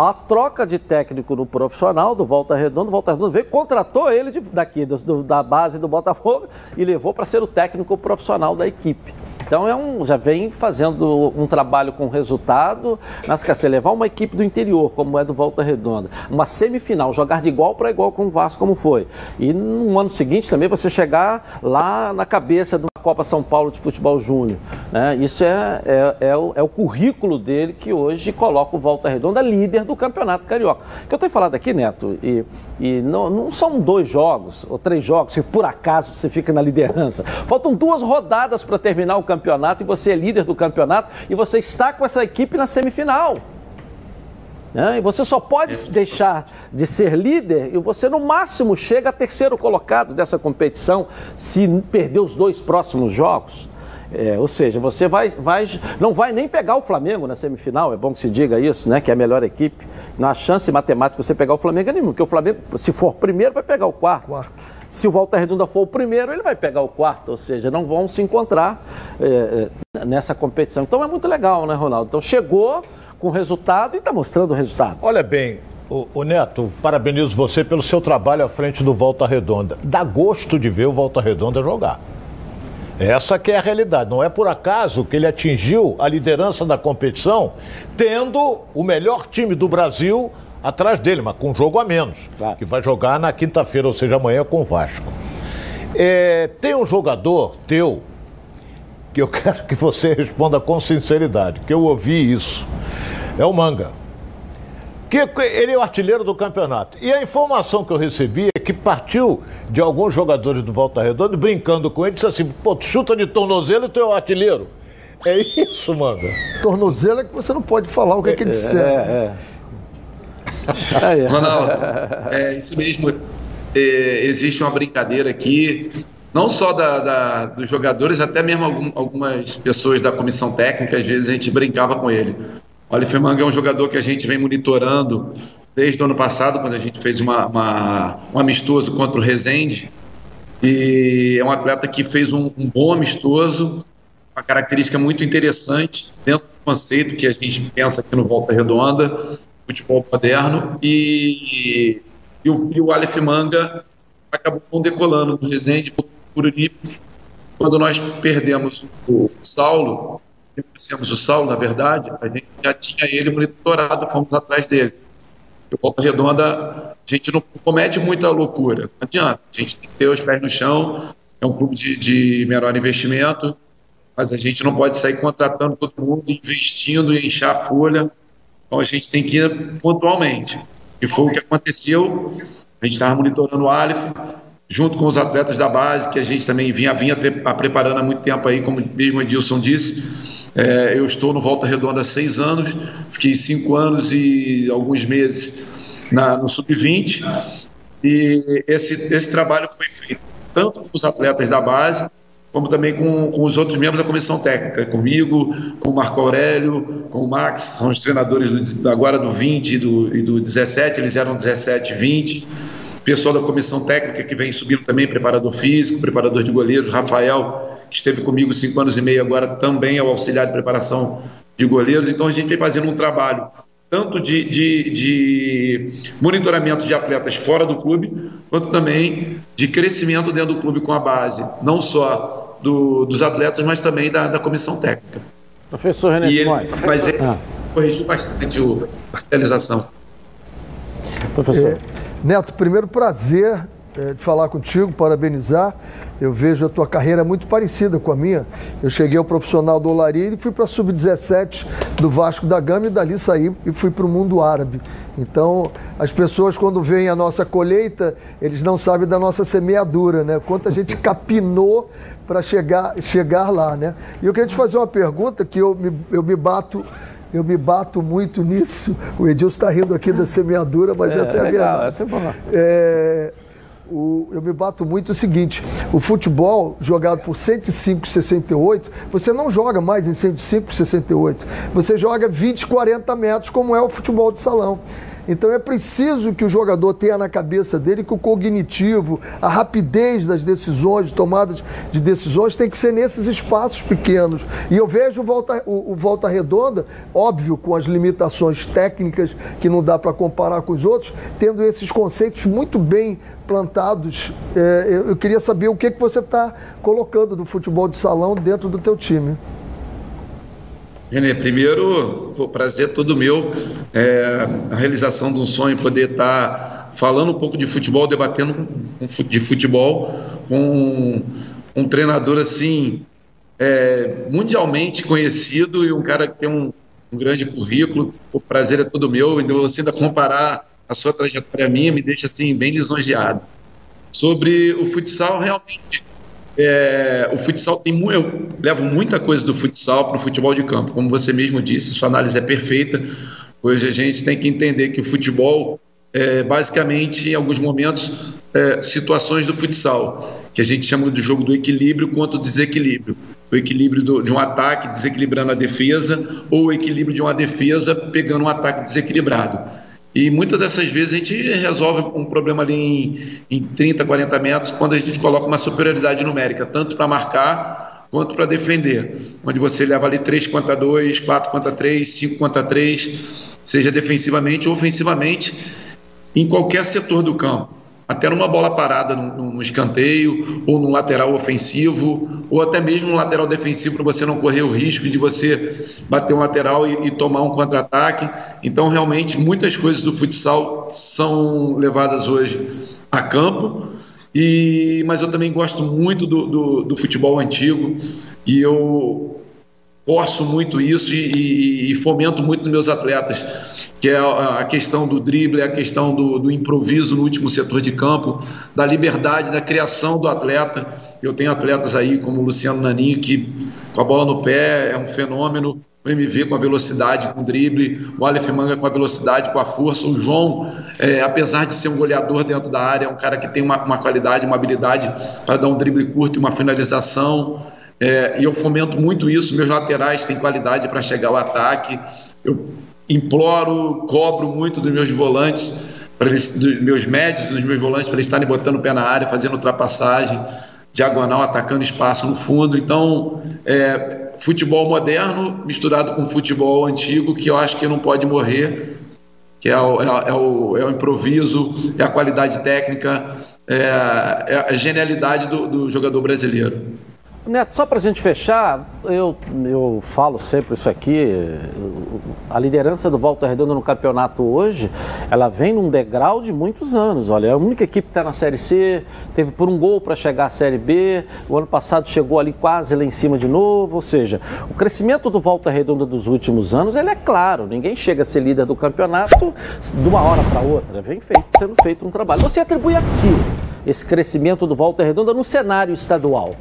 A troca de técnico no profissional do Volta Redonda, o Volta Redonda veio, contratou ele de, daqui, do, da base do Botafogo e levou para ser o técnico profissional da equipe. Então é um, já vem fazendo um trabalho com resultado. Mas quer dizer, levar uma equipe do interior, como é do Volta Redonda, uma semifinal, jogar de igual para igual com o Vasco, como foi. E no ano seguinte também você chegar lá na cabeça de uma Copa São Paulo de Futebol Júnior. Né? Isso é, é, é, o, é o currículo dele que hoje coloca o Volta Redonda líder do Campeonato Carioca. O que eu tenho falado aqui, Neto, e, e não, não são dois jogos ou três jogos que por acaso você fica na liderança. Faltam duas rodadas para terminar o campeonato e você é líder do campeonato e você está com essa equipe na semifinal. Né? E você só pode deixar de ser líder e você, no máximo, chega a terceiro colocado dessa competição se perder os dois próximos jogos. É, ou seja, você vai, vai, não vai nem pegar o Flamengo na semifinal, é bom que se diga isso, né? Que é a melhor equipe. Na chance matemática você pegar o Flamengo é nenhum, porque o Flamengo, se for primeiro, vai pegar o quarto. quarto. Se o Volta Redonda for o primeiro, ele vai pegar o quarto, ou seja, não vão se encontrar é, é nessa competição. Então é muito legal, né, Ronaldo? Então chegou com resultado e está mostrando o resultado. Olha bem, o, o, Neto, parabenizo você pelo seu trabalho à frente do Volta Redonda. Dá gosto de ver o Volta Redonda jogar. Essa que é a realidade. Não é por acaso que ele atingiu a liderança da competição, tendo o melhor time do Brasil atrás dele, mas com um jogo a menos, claro. que vai jogar na quinta-feira, ou seja, amanhã com o Vasco. É, tem um jogador teu que eu quero que você responda com sinceridade, que eu ouvi isso. É o Manga. Que ele é o artilheiro do campeonato. E a informação que eu recebi é que partiu de alguns jogadores do Volta Redonda brincando com ele, disse assim: pô, tu chuta de tornozelo e tu é o artilheiro. É isso, Manga. Tornozelo é que você não pode falar o que é, que ele disser. É, é. Ronaldo, é isso mesmo. É, existe uma brincadeira aqui não só da, da, dos jogadores, até mesmo algum, algumas pessoas da comissão técnica, às vezes a gente brincava com ele. Oliver Manga é um jogador que a gente vem monitorando desde o ano passado, quando a gente fez uma, uma, um amistoso contra o Rezende. E é um atleta que fez um, um bom amistoso, uma característica muito interessante dentro do conceito que a gente pensa aqui no Volta Redonda, futebol moderno. E, e, o, e o Aleph Manga acabou decolando no Rezende quando nós perdemos o Saulo, conhecemos o Saulo, na verdade, a gente já tinha ele monitorado, fomos atrás dele. O Volta Redonda, a gente não comete muita loucura, não adianta, a gente tem que ter os pés no chão, é um clube de, de menor investimento, mas a gente não pode sair contratando todo mundo, investindo e encher a folha, então a gente tem que ir pontualmente. E foi o que aconteceu, a gente estava monitorando o Aleph, junto com os atletas da base, que a gente também vinha, vinha preparando há muito tempo aí, como mesmo Edilson disse. É, eu estou no Volta Redonda há seis anos, fiquei cinco anos e alguns meses na, no Sub-20, e esse, esse trabalho foi feito tanto com os atletas da base, como também com, com os outros membros da comissão técnica, comigo, com o Marco Aurélio, com o Max, são os treinadores do, agora do 20 e do, e do 17, eles eram 17 e 20 pessoal da comissão técnica que vem subindo também, preparador físico, preparador de goleiros, Rafael, que esteve comigo cinco anos e meio, agora também é o auxiliar de preparação de goleiros. Então a gente vem fazendo um trabalho tanto de, de, de, monitoramento de atletas fora do clube, quanto também de crescimento dentro do clube com a base, não só do, dos atletas, mas também da, da comissão técnica. Professor René e ele, Mas ele ah. corrigiu bastante a parcialização. Professor. É, Neto, primeiro prazer é, de falar contigo, parabenizar. Eu vejo a tua carreira muito parecida com a minha. Eu cheguei ao profissional do Olaria e fui para a sub-17 do Vasco da Gama e dali saí e fui para o mundo árabe. Então, as pessoas quando veem a nossa colheita, eles não sabem da nossa semeadura, né? Quanto a gente capinou para chegar, chegar lá, né? E eu queria te fazer uma pergunta que eu me, eu me bato eu me bato muito nisso. O Edilson está rindo aqui da semeadura, mas é, essa é a legal, verdade. Essa é boa. É, o, eu me bato muito o seguinte: o futebol jogado por 105,68, você não joga mais em 105,68. Você joga 20, 40 metros, como é o futebol de salão. Então é preciso que o jogador tenha na cabeça dele que o cognitivo, a rapidez das decisões, tomadas de decisões, tem que ser nesses espaços pequenos. E eu vejo o Volta, o, o Volta Redonda, óbvio, com as limitações técnicas que não dá para comparar com os outros, tendo esses conceitos muito bem plantados. É, eu, eu, queria saber o que, que você está colocando do futebol de salão dentro do teu time. Renê, primeiro, o prazer todo meu, é, a realização de um sonho, poder estar falando um pouco de futebol, debatendo de futebol com um treinador assim, é, mundialmente conhecido e um cara que tem um, um, grande currículo. O prazer é todo meu, ainda você ainda comparar a sua trajetória minha me deixa assim bem lisonjeado. Sobre o futsal, realmente é, o futsal tem eu levo muita coisa do futsal para o futebol de campo. Como você mesmo disse, sua análise é perfeita. Hoje a gente tem que entender que o futebol é basicamente, em alguns momentos, é, situações do futsal, que a gente chama de jogo do equilíbrio quanto desequilíbrio. O equilíbrio do, de um ataque desequilibrando a defesa ou o equilíbrio de uma defesa pegando um ataque desequilibrado. E muitas dessas vezes a gente resolve um problema ali em, em 30, 40 metros quando a gente coloca uma superioridade numérica, tanto para marcar quanto para defender. Onde você leva ali 3 contra 2, 4 contra 3, 5 contra 3, seja defensivamente ou ofensivamente, em qualquer setor do campo até numa bola parada no, no, escanteio, ou no lateral ofensivo, ou até mesmo no lateral defensivo, para você não correr o risco de você bater um lateral e, e tomar um contra-ataque. Então, realmente, muitas coisas do futsal são levadas hoje a campo. E, mas eu também gosto muito do, do, do futebol antigo e eu forço muito isso e, e, e fomento muito nos meus atletas que é a questão do drible, a questão do, do, improviso no último setor de campo, da liberdade, da criação do atleta. Eu tenho atletas aí como o Luciano Naninho, que com a bola no pé é um fenômeno, o MV com a velocidade, com o drible, o Aleph Manga com a velocidade, com a força, o João, é, apesar de ser um goleador dentro da área, é um cara que tem uma, uma qualidade, uma habilidade para dar um drible curto e uma finalização. É, e eu fomento muito isso. Meus laterais têm qualidade para chegar ao ataque. Eu imploro, cobro muito dos meus volantes, dos meus médios, dos meus volantes, para eles estarem botando o pé na área, fazendo ultrapassagem, diagonal, atacando espaço no fundo. Então, é, futebol moderno misturado com futebol antigo, que eu acho que não pode morrer, que é o, é, é o, é o improviso, é a qualidade técnica, é, é a genialidade do, do jogador brasileiro. Neto, só para a gente fechar, eu, eu falo sempre isso aqui, a liderança do Volta Redonda no campeonato hoje, ela vem num degrau de muitos anos. Olha, a única equipe que está na Série C, teve por um gol para chegar à Série B, o ano passado chegou ali quase lá em cima de novo, ou seja, o crescimento do Volta Redonda dos últimos anos, ele é claro, ninguém chega a ser líder do campeonato de uma hora para outra, vem feito, sendo feito um trabalho. Você atribui aqui esse crescimento do Volta Redonda no cenário estadual?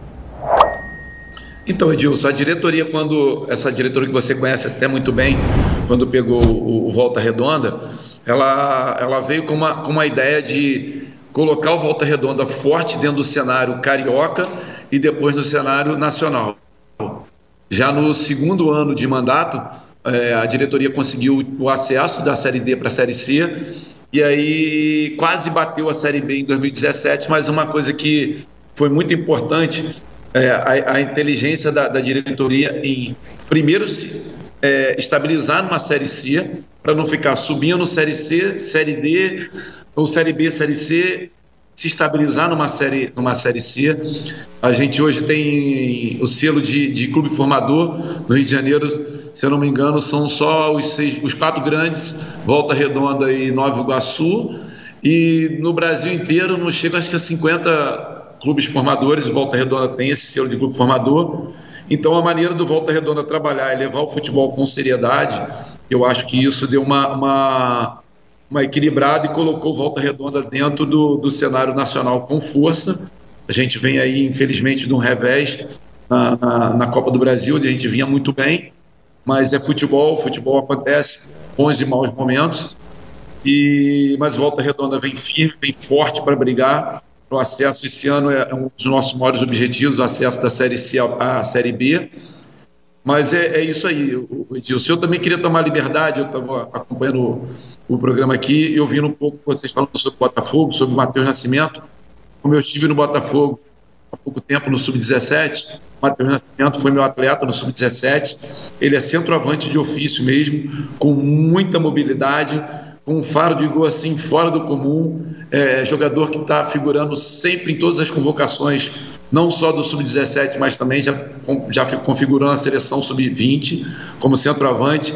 Então, Edilson, a diretoria, quando essa diretoria que você conhece até muito bem, quando pegou o, o Volta Redonda, ela, ela veio com uma, com uma ideia de colocar o Volta Redonda forte dentro do cenário carioca e depois no cenário nacional. Já no segundo ano de mandato, é, a diretoria conseguiu o acesso da Série D para a Série C e aí quase bateu a Série B em 2017, mas uma coisa que foi muito importante é, a, a, inteligência da, da, diretoria em, primeiro, se, é, estabilizar numa Série C, para não ficar subindo Série C, Série D, ou Série B, Série C, se estabilizar numa série, numa série C. A gente hoje tem o selo de, de clube formador no Rio de Janeiro, se eu não me engano, são só os, seis, os quatro grandes, Volta Redonda e Nova Iguaçu. E no Brasil inteiro não chega, acho que a 50 clubes formadores. Volta Redonda tem esse selo de clube formador. Então, a maneira do Volta Redonda trabalhar e levar o futebol com seriedade, eu acho que isso deu uma, uma, uma equilibrada e colocou Volta Redonda dentro do, do cenário nacional com força. A gente vem aí, infelizmente, de um revés na, na, na Copa do Brasil, onde a gente vinha muito bem, mas é futebol, futebol acontece, bons e maus momentos. E, mas Volta Redonda vem firme, vem forte para brigar. O acesso esse ano é um dos nossos maiores objetivos, o acesso da Série C à Série B. Mas é, é isso aí, Edilson. Eu também queria tomar liberdade, eu estava acompanhando o, o, programa aqui e ouvindo um pouco vocês falando sobre o Botafogo, sobre o Matheus Nascimento. Como eu estive no Botafogo há pouco tempo no Sub-17, Matheus Nascimento foi meu atleta no Sub-17. Ele é centroavante de ofício mesmo, com muita mobilidade, com um faro de gol assim fora do comum, é, jogador que está figurando sempre em todas as convocações, não só do sub-17, mas também já, já configurando a seleção sub-20 como centroavante,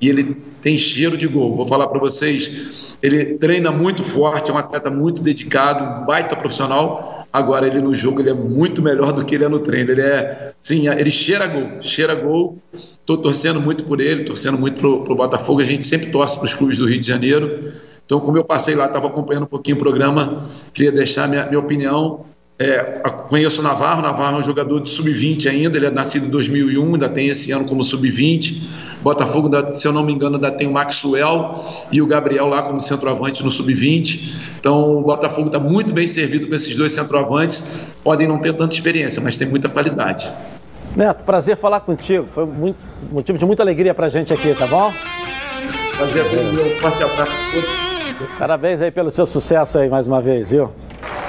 e ele tem cheiro de gol. Vou falar para vocês, ele treina muito forte, é um atleta muito dedicado, um baita profissional. Agora ele no jogo ele é muito melhor do que ele é no treino. Ele é, sim, ele cheira gol, cheira gol Estou torcendo muito por ele, torcendo muito para o Botafogo. A gente sempre torce para os clubes do Rio de Janeiro. Então, como eu passei lá, estava acompanhando um pouquinho o programa, queria deixar minha, minha opinião. É, conheço o Navarro, Navarro é um jogador de sub-20 ainda, ele é nascido em 2001, ainda tem esse ano como sub-20. Botafogo, se eu não me engano, ainda tem o Maxwell e o Gabriel lá como centroavante no sub-20. Então, o Botafogo está muito bem servido com esses dois centroavantes. Podem não ter tanta experiência, mas tem muita qualidade. Neto, prazer falar contigo. Foi muito, motivo de muita alegria pra gente aqui, tá bom? Prazer é meu. Forte abraço a todos. Parabéns aí pelo seu sucesso aí mais uma vez, viu?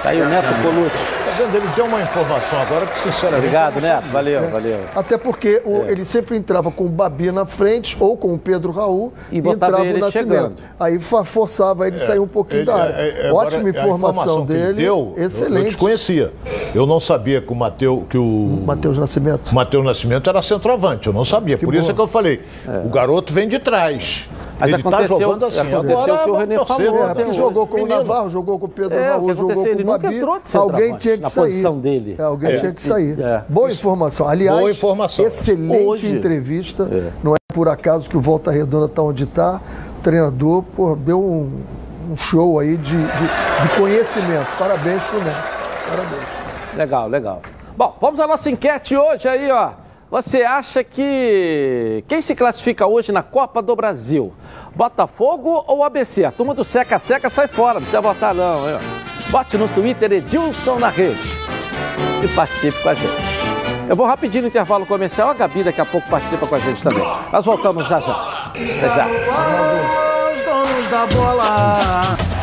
Tá aí o Neto Colucci vendo? Ele deu uma informação agora que, sinceramente. Obrigado, Neto. Valeu, é. valeu. Até porque o, é. ele sempre entrava com o Babi na frente ou com o Pedro Raul e, e entrava o Nascimento. Chegando. Aí forçava ele é. sair um pouquinho ele, da área. É, é, Ótima informação dele. Deu, excelente. Eu, eu desconhecia. Eu não sabia que o Mateus. Que o Matheus Nascimento. Matheus Nascimento era centroavante. Eu não sabia. Que Por boa. isso é que eu falei. O garoto vem de trás. Mas ele está jogando assim. Aconteceu agora, que o René falou. É, porque jogou com o Navarro, jogou com o Pedro é, Raul, jogou com o Babi. Alguém tinha que sair. dele. É, alguém é. tinha que sair. É. Boa informação. Aliás, Boa informação. excelente Hoje. entrevista. É. Não é por acaso que o Volta Redonda está onde está. O treinador pô, deu um, um, show aí de, de, de conhecimento. Parabéns pro Neto. Parabéns. Legal, legal. Bom, vamos à nossa enquete hoje aí, ó. Você acha que quem se classifica hoje na Copa do Brasil? Botafogo ou ABC? A turma do Seca Seca sai fora, não precisa votar não. Bote no Twitter Edilson na rede e participe com a gente. Eu vou rapidinho no intervalo comercial, a Gabi daqui a pouco participa com a gente também. Nós voltamos já já. Até já. Os donos da bola.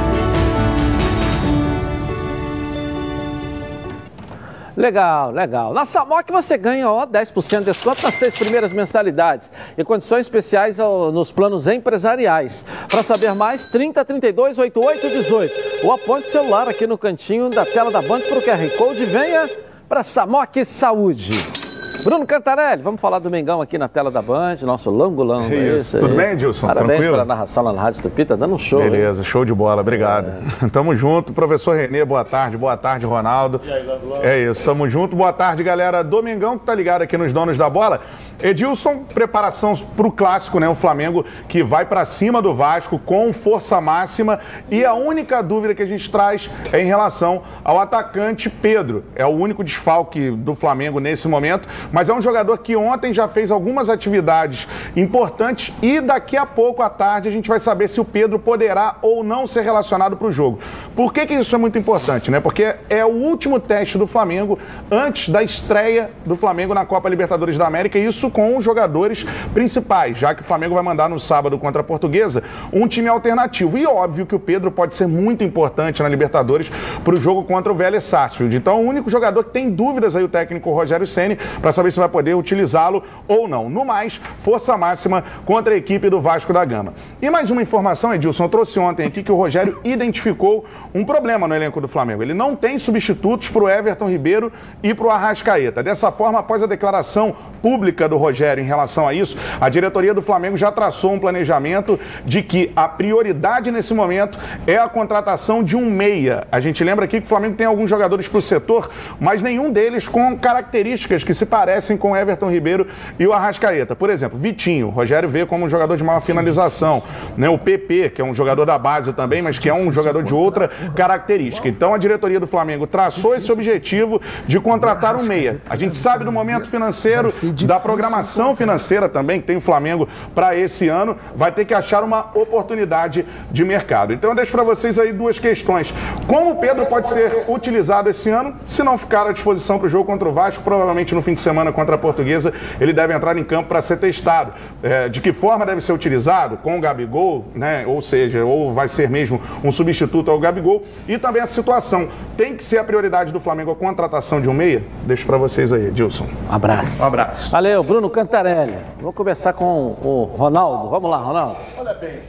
Legal, legal. Na Samok você ganha ó, 10% de desconto nas seis primeiras mensalidades e condições especiais ó, nos planos empresariais. Para saber mais, 30 32 88 18 ou aponte o celular aqui no cantinho da tela da Band para o QR Code venha para Samok Saúde. Bruno Cantarelli, vamos falar do Mengão aqui na tela da Band, nosso longo longo. É isso. Tudo bem, Edilson? Parabéns Tranquilo? pela narração lá na Rádio Tupi, tá dando um show. Beleza, hein? show de bola, obrigado. É. Tamo junto, professor Renê, boa tarde, boa tarde, Ronaldo. E aí? É isso, tamo junto, boa tarde, galera. Domingão que tá ligado aqui nos donos da bola. Edilson, preparação pro clássico, né? O Flamengo que vai pra cima do Vasco com força máxima. E a única dúvida que a gente traz é em relação ao atacante Pedro. É o único desfalque do Flamengo nesse momento, mas é um jogador que ontem já fez algumas atividades importantes e daqui a pouco à tarde a gente vai saber se o Pedro poderá ou não ser relacionado para o jogo. Por que, que isso é muito importante, né? Porque é o último teste do Flamengo antes da estreia do Flamengo na Copa Libertadores da América, e isso com os jogadores principais, já que o Flamengo vai mandar no sábado contra a Portuguesa um time alternativo. E óbvio que o Pedro pode ser muito importante na Libertadores para o jogo contra o Vélez Sarsfield. Então, o único jogador que tem dúvidas aí o técnico Rogério Ceni para saber se vai poder utilizá-lo ou não. No mais, força máxima contra a equipe do Vasco da Gama. E mais uma informação, Edilson, eu trouxe ontem aqui que o Rogério identificou um problema no elenco do Flamengo. Ele não tem substitutos para o Everton Ribeiro e para o Arrascaeta. Dessa forma, após a declaração pública do Rogério em relação a isso, a diretoria do Flamengo já traçou um planejamento de que a prioridade nesse momento é a contratação de um meia. A gente lembra aqui que o Flamengo tem alguns jogadores para o setor, mas nenhum deles com características que se parecem com Everton Ribeiro e o Arrascaeta. Por exemplo, Vitinho, o Rogério vê como um jogador de maior finalização. Né? O PP, que é um jogador da base também, mas que é um jogador de outra característica. Então a diretoria do Flamengo traçou esse objetivo de contratar um meia. A gente sabe do momento financeiro, da programação financeira também que tem o Flamengo para esse ano, vai ter que achar uma oportunidade de mercado. Então eu deixo para vocês aí duas questões. Como o Pedro pode ser utilizado esse ano, se não ficar à disposição para o jogo contra o Vasco, provavelmente no fim de semana contra a Portuguesa, ele deve entrar em campo para ser testado. É, de que forma deve ser utilizado? Com o Gabigol, né? Ou seja, ou vai ser mesmo um substituto ao Gabigol. E também a situação. Tem que ser a prioridade do Flamengo a contratação de um meia? Deixo para vocês aí, Edilson. Um abraço. Um abraço. Valeu, Bruno Cantarelli. Vou começar com o Ronaldo. Vamos lá, Ronaldo. Olha bem,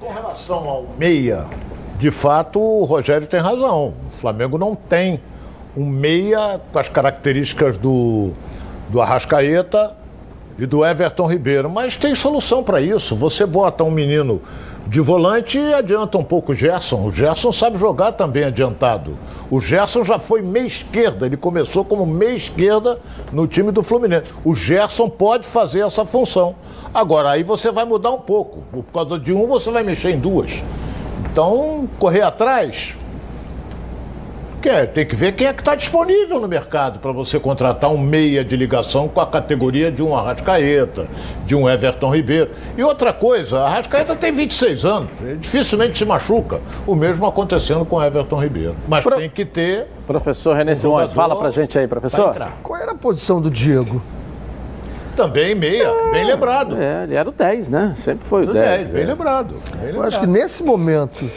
com relação ao meia, de fato o Rogério tem razão. O Flamengo não tem um meia com as características do, do Arrascaeta e do Everton Ribeiro, mas tem solução para isso. Você bota um menino de volante adianta um pouco o Gerson. O Gerson sabe jogar também adiantado. O Gerson já foi meia esquerda, ele começou como meia esquerda no time do Fluminense. O Gerson pode fazer essa função. Agora, aí você vai mudar um pouco. Por causa de um, você vai mexer em duas. Então, correr atrás. Quer, tem que ver quem é que está disponível no mercado para você contratar um meia de ligação com a categoria de um Arrascaeta, de um Everton Ribeiro. E outra coisa, a Arrascaeta tem 26 anos, ele dificilmente se machuca. O mesmo acontecendo com o Everton Ribeiro. Mas Pro- tem que ter. Professor René Simões, jogador fala pra gente aí, professor. Qual era a posição do Diego? Também meia, bem lembrado. É, ele era o 10, né? Sempre foi o Do 10. 10, bem é. lembrado. bem Eu acho que lembrado. nesse momento,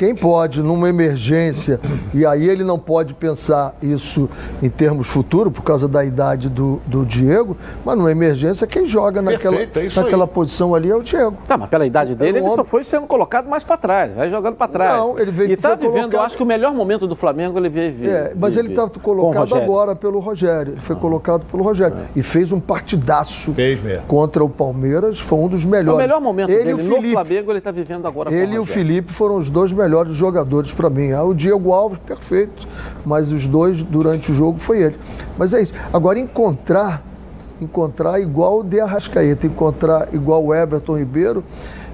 quem pode, numa emergência, e aí ele não pode pensar isso em termos futuros, por causa da idade do, do Diego, mas numa emergência, quem joga naquela, Perfeito, é aí. naquela posição ali é o Diego. Tá, mas pela idade dele, um ele só foi sendo colocado mais pra trás, vai jogando pra trás. Não, ele veio- E tá vivendo, eu colocado- acho que o melhor momento do Flamengo ele vive. É, mas ele vive está com o colocado agora pelo Rogério. Ele foi colocado pelo Rogério. E fez um partidaço Fez mesmo. contra o Palmeiras. Foi um dos O melhores. melhor momento ele dele e o no Felipe. Flamengo ele tá vivendo agora com Ele e o. Felipe foram os dois melhores jogadores para mim. Ah, O Diego Alves, perfeito. Mas os dois, durante o jogo, foi ele. Mas é isso. Agora, encontrar, encontrar igual o De Arrascaeta, encontrar igual o Everton Ribeiro,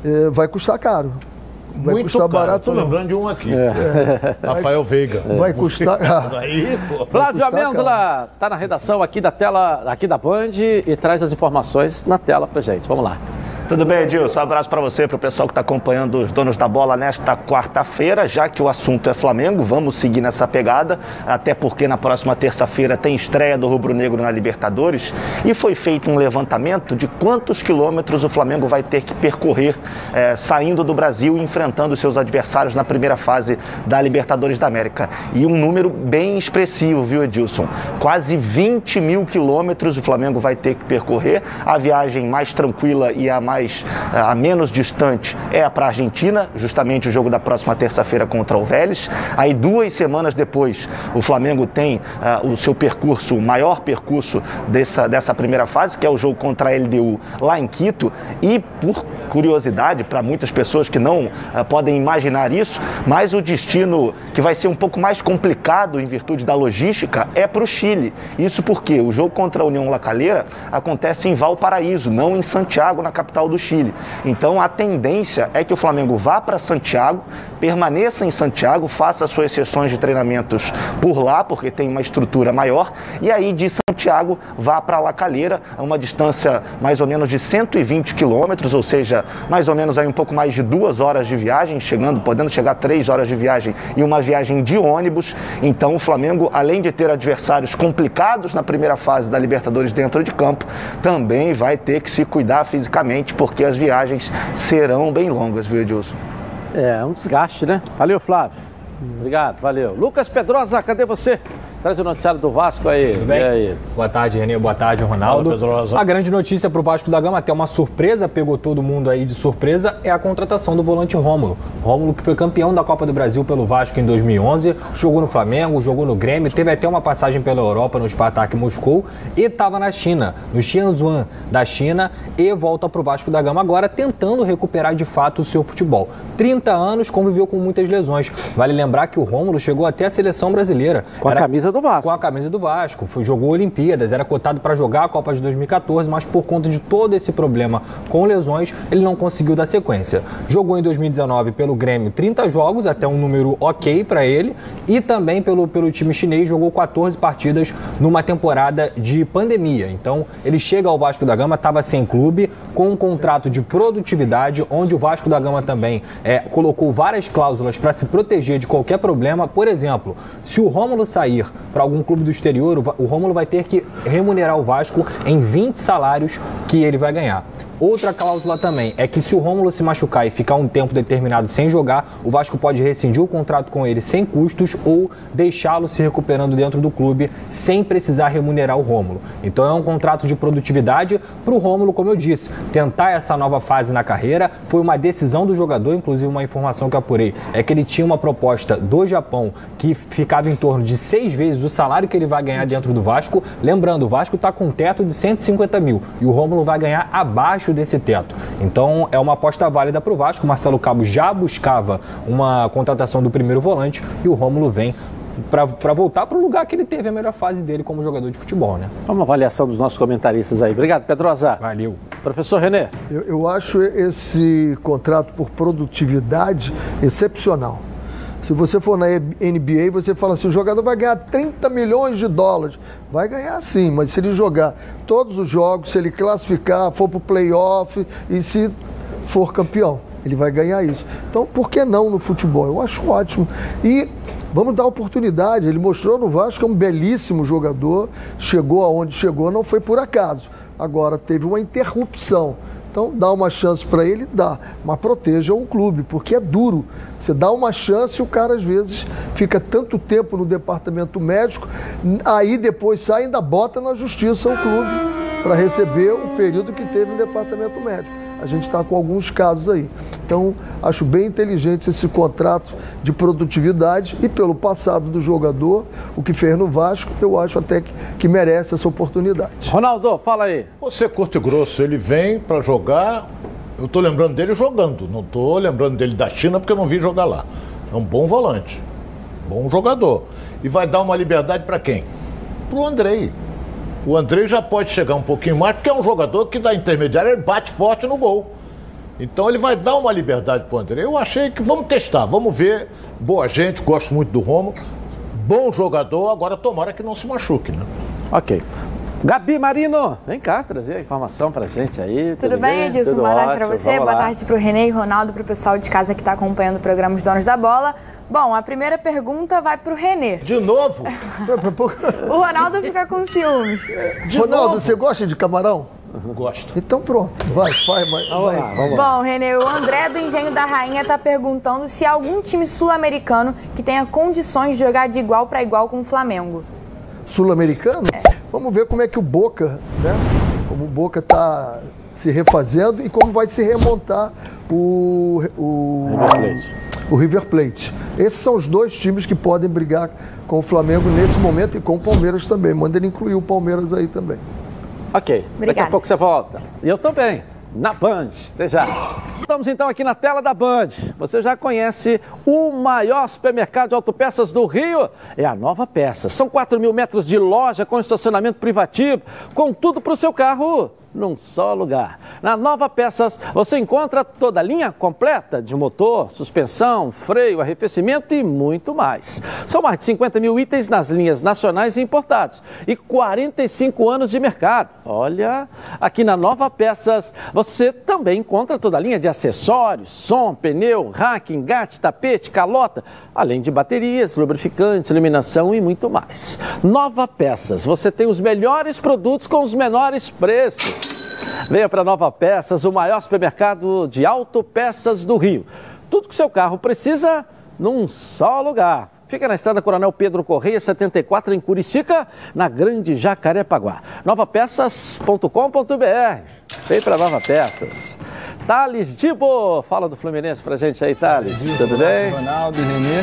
eh, vai custar caro. Vai Muito custar caro. barato, não. lembrando de um aqui. É. Rafael Veiga. Vai custar. Aí, pô. Flávio. Amêndola tá na redação aqui da tela, aqui da Band e traz as informações na tela pra gente. Vamos lá. Tudo bem, Edilson? Um abraço para você, para o pessoal que está acompanhando os donos da bola nesta quarta-feira. Já que o assunto é Flamengo, vamos seguir nessa pegada, até porque na próxima terça-feira tem estreia do Rubro Negro na Libertadores e foi feito um levantamento de quantos quilômetros o Flamengo vai ter que percorrer eh, saindo do Brasil e enfrentando seus adversários na primeira fase da Libertadores da América. E um número bem expressivo, viu, Edilson? Quase 20 mil quilômetros o Flamengo vai ter que percorrer. A viagem mais tranquila e a mais mais a menos distante é para a Argentina, justamente o jogo da próxima terça-feira contra o Vélez. Aí duas semanas depois o Flamengo tem uh, o seu percurso, o maior percurso dessa, dessa primeira fase, que é o jogo contra a LDU lá em Quito. E por curiosidade, para muitas pessoas que não uh, podem imaginar isso, mas o destino que vai ser um pouco mais complicado em virtude da logística é para o Chile. Isso porque o jogo contra a União La Calera acontece em Valparaíso, não em Santiago, na capital do Chile. Então a tendência é que o Flamengo vá para Santiago, permaneça em Santiago, faça suas sessões de treinamentos por lá, porque tem uma estrutura maior, e aí de Santiago vá para La Calera, a uma distância mais ou menos de 120 quilômetros, ou seja, mais ou menos aí um pouco mais de duas horas de viagem, chegando, podendo chegar a três horas de viagem e uma viagem de ônibus. Então o Flamengo, além de ter adversários complicados na primeira fase da Libertadores dentro de campo, também vai ter que se cuidar fisicamente, porque as viagens serão bem longas, viu, Edilson? É, um desgaste, né? Valeu, Flávio. Obrigado, valeu. Lucas Pedrosa, cadê você? Traz o noticiário do Vasco aí. Tudo bem? Aí? Boa tarde, Renê. Boa tarde, Ronaldo. A grande notícia para o Vasco da Gama, até uma surpresa, pegou todo mundo aí de surpresa, é a contratação do volante Rômulo. Rômulo que foi campeão da Copa do Brasil pelo Vasco em 2011, jogou no Flamengo, jogou no Grêmio, teve até uma passagem pela Europa no Spartak Moscou e estava na China, no Xianzhuan da China e volta para o Vasco da Gama agora tentando recuperar de fato o seu futebol. 30 anos, conviveu com muitas lesões. Vale lembrar que o Rômulo chegou até a seleção brasileira. Com a Era... camisa do Vasco. Com a camisa do Vasco. Foi, jogou Olimpíadas, era cotado para jogar a Copa de 2014, mas por conta de todo esse problema com lesões, ele não conseguiu dar sequência. Jogou em 2019 pelo Grêmio 30 jogos, até um número ok para ele, e também pelo, pelo time chinês jogou 14 partidas numa temporada de pandemia. Então, ele chega ao Vasco da Gama, estava sem clube, com um contrato de produtividade, onde o Vasco da Gama também é, colocou várias cláusulas para se proteger de qualquer problema. Por exemplo, se o Rômulo sair para algum clube do exterior, o Rômulo vai ter que remunerar o Vasco em 20 salários que ele vai ganhar. Outra cláusula também é que se o Rômulo se machucar e ficar um tempo determinado sem jogar, o Vasco pode rescindir o contrato com ele sem custos ou deixá-lo se recuperando dentro do clube sem precisar remunerar o Rômulo. Então é um contrato de produtividade para o Rômulo, como eu disse, tentar essa nova fase na carreira. Foi uma decisão do jogador, inclusive uma informação que apurei é que ele tinha uma proposta do Japão que ficava em torno de seis vezes o salário que ele vai ganhar dentro do Vasco. Lembrando, o Vasco está com um teto de 150 mil e o Rômulo vai ganhar abaixo abaixo desse teto. Então é uma aposta válida para o Vasco. O Marcelo Cabo já buscava uma contratação do primeiro volante e o Rômulo vem para voltar para o lugar que ele teve a melhor fase dele como jogador de futebol, né? Uma avaliação dos nossos comentaristas aí. Obrigado, Pedrosa. Valeu. Professor Renê. Eu, eu acho esse contrato por produtividade excepcional. Se você for na NBA, você fala assim, o jogador vai ganhar 30 milhões de dólares. Vai ganhar sim, mas se ele jogar todos os jogos, se ele classificar, for para o playoff e se for campeão, ele vai ganhar isso. Então, por que não no futebol? Eu acho ótimo. E vamos dar oportunidade. Ele mostrou no Vasco que é um belíssimo jogador, chegou aonde chegou, não foi por acaso. Agora, teve uma interrupção então, dá uma chance para ele, dá, mas proteja o clube, porque é duro. Você dá uma chance e o cara, às vezes, fica tanto tempo no departamento médico, aí depois sai e ainda bota na justiça o clube para receber o período que teve no departamento médico. A gente está com alguns casos aí. Então, acho bem inteligente esse contrato de produtividade e pelo passado do jogador, o que fez no Vasco, eu acho até que, que merece essa oportunidade. Ronaldo, fala aí. Você curto e grosso, ele vem para jogar. Eu estou lembrando dele jogando, não estou lembrando dele da China porque eu não vi jogar lá. É um bom volante, bom jogador. E vai dar uma liberdade para quem? Para o Andrei. O Andrei já pode chegar um pouquinho mais, porque é um jogador que da intermediária ele bate forte no gol. Então ele vai dar uma liberdade para o André. Eu achei que vamos testar, vamos ver. Boa gente, gosto muito do Romo. Bom jogador, agora tomara que não se machuque, né? Ok. Gabi Marino, vem cá trazer a informação pra gente aí. Tudo, tudo bem, Edilson? Boa tarde para você, boa tarde para o Renê e Ronaldo, para o pessoal de casa que está acompanhando o programa Os Donos da Bola. Bom, a primeira pergunta vai para o Renê. De novo? o Ronaldo fica com ciúmes. De Ronaldo, novo? você gosta de camarão? Gosto. Então pronto, vai, vai, vai. Vamos lá. Bom, Renê, o André do Engenho da Rainha está perguntando se há algum time sul-americano que tenha condições de jogar de igual para igual com o Flamengo. Sul-americano? É. Vamos ver como é que o Boca, né? Como o Boca está se refazendo e como vai se remontar o, o, River Plate. o River Plate. Esses são os dois times que podem brigar com o Flamengo nesse momento e com o Palmeiras também. Manda ele incluir o Palmeiras aí também. Ok, daqui a Obrigada. pouco você volta. E eu também, na Band. Até já. Estamos então aqui na tela da Band. Você já conhece o maior supermercado de autopeças do Rio? É a Nova Peças. São 4 mil metros de loja com estacionamento privativo, com tudo para o seu carro num só lugar. Na Nova Peças você encontra toda a linha completa de motor, suspensão, freio, arrefecimento e muito mais. São mais de 50 mil itens nas linhas nacionais e importados e 45 anos de mercado. Olha, aqui na Nova Peças você também encontra toda a linha de acessórios, som, pneu, rack, engate, tapete, calota, além de baterias, lubrificantes, iluminação e muito mais. Nova Peças, você tem os melhores produtos com os menores preços. Venha para Nova Peças, o maior supermercado de autopeças do Rio. Tudo que seu carro precisa num só lugar. Fica na estrada Coronel Pedro Correia, 74, em Curicica, na Grande Jacarepaguá. Novapeças.com.br. Vem para Nova Peças. Thales Dibo, fala do Fluminense pra gente aí, Thales. Tudo bem? Ronaldo, Renê.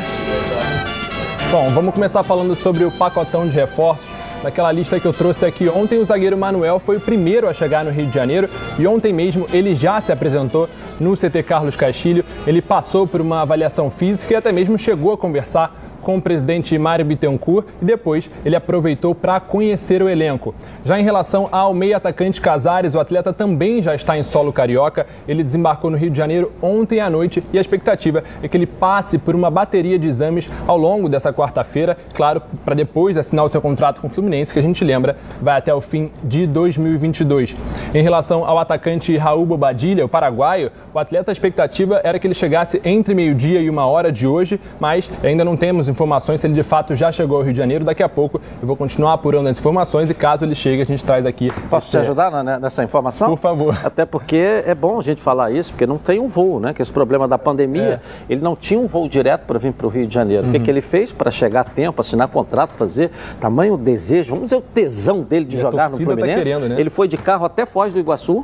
Bom, vamos começar falando sobre o pacotão de reforços. Naquela lista que eu trouxe aqui ontem, o zagueiro Manuel foi o primeiro a chegar no Rio de Janeiro e ontem mesmo ele já se apresentou no CT Carlos Castilho. Ele passou por uma avaliação física e até mesmo chegou a conversar com o presidente Mário Bittencourt e depois ele aproveitou para conhecer o elenco. Já em relação ao meio atacante Casares, o atleta também já está em solo carioca. Ele desembarcou no Rio de Janeiro ontem à noite e a expectativa é que ele passe por uma bateria de exames ao longo dessa quarta-feira, claro, para depois assinar o seu contrato com o Fluminense, que a gente lembra vai até o fim de 2022. Em relação ao atacante Raul Bobadilha, o paraguaio, o atleta a expectativa era que ele chegasse entre meio-dia e uma hora de hoje, mas ainda não temos informações se ele de fato já chegou ao Rio de Janeiro. Daqui a pouco eu vou continuar apurando as informações e caso ele chegue, a gente traz aqui. Posso te ajudar na- nessa informação? Por favor. Até porque é bom a gente falar isso, porque não tem um voo, né? Que esse problema da pandemia, ele não tinha um voo direto para vir para o Rio de Janeiro. O que, Uhum. que ele fez para chegar a tempo, assinar contrato, fazer tamanho desejo, vamos dizer o tesão dele de E jogar no tá Fluminense. querendo, né? Ele foi de carro até Foz do Iguaçu,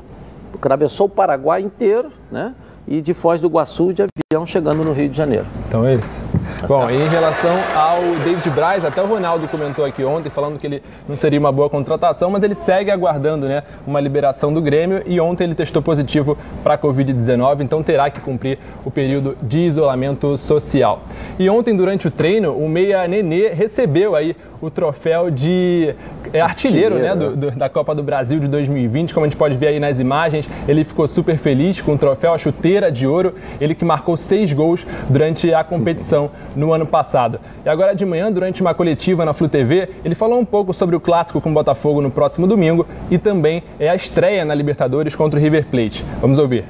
atravessou o Paraguai inteiro, né? E de Foz do Iguaçu de avião chegando no Rio de Janeiro. Então é isso. Bom, em relação ao David Braz, até o Ronaldo comentou aqui ontem, falando que ele não seria uma boa contratação, mas ele segue aguardando né, uma liberação do Grêmio e ontem ele testou positivo para a Covid-19, então terá que cumprir o período de isolamento social. E ontem, durante o treino, o Meia Nenê recebeu aí o troféu de é, artilheiro, né, do- do- da Copa do Brasil de 2020, como a gente pode ver aí nas imagens, ele ficou super feliz com o troféu, a chuteira de ouro, ele que marcou seis gols durante a competição no ano passado. E agora de manhã, durante uma coletiva na Flu TV, ele falou um pouco sobre o clássico com o Botafogo no próximo domingo e também é a estreia na Libertadores contra o River Plate. Vamos ouvir.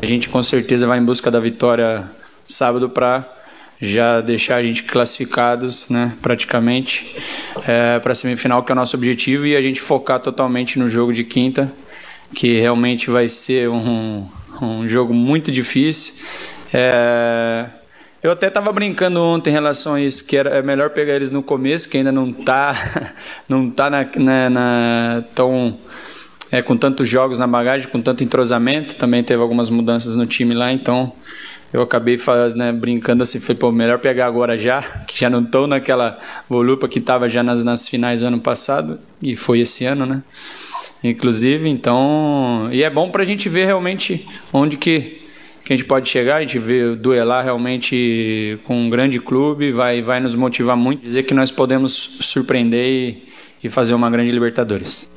A gente com certeza vai em busca da vitória sábado para já deixar a gente classificados, né, praticamente, para a semifinal, que é o nosso objetivo, e a gente focar totalmente no jogo de quinta, que realmente vai ser um, um jogo muito difícil. É, eu até estava brincando ontem em relação a isso, que era é melhor pegar eles no começo, que ainda não está não tá na, na, na- tão é, com tantos jogos na bagagem, com tanto entrosamento, também teve algumas mudanças no time lá, então eu acabei né, brincando assim, falei, pô, melhor pegar agora já, que já não estou naquela volupa que estava já nas, nas finais do ano passado, e foi esse ano, né? Inclusive, então. E é bom para a gente ver realmente onde que, que a gente pode chegar, a gente vê duelar realmente com um grande clube, vai, vai nos motivar muito, dizer que nós podemos surpreender e, e fazer uma grande Libertadores.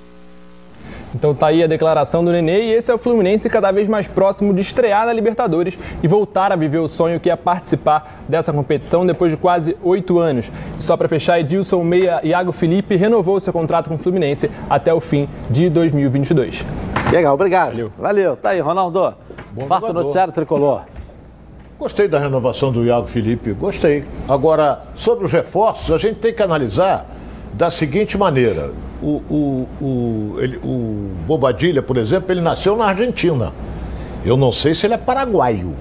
Então tá aí a declaração do Nenê e esse é o Fluminense cada vez mais próximo de estrear na Libertadores e voltar a viver o sonho que é participar dessa competição depois de quase oito anos. E só para fechar, Edilson Meia Iago Felipe renovou seu contrato com o Fluminense até o fim de 2022. Legal, obrigado. Valeu. Valeu. Tá aí, Ronaldo. Fato jogador. noticiário tricolor. Gostei da renovação do Iago Felipe, gostei. Agora, sobre os reforços, a gente tem que analisar da seguinte maneira. O, o, o, ele- o Bobadilha, por exemplo, ele nasceu na Argentina. Eu não sei se ele é paraguaio.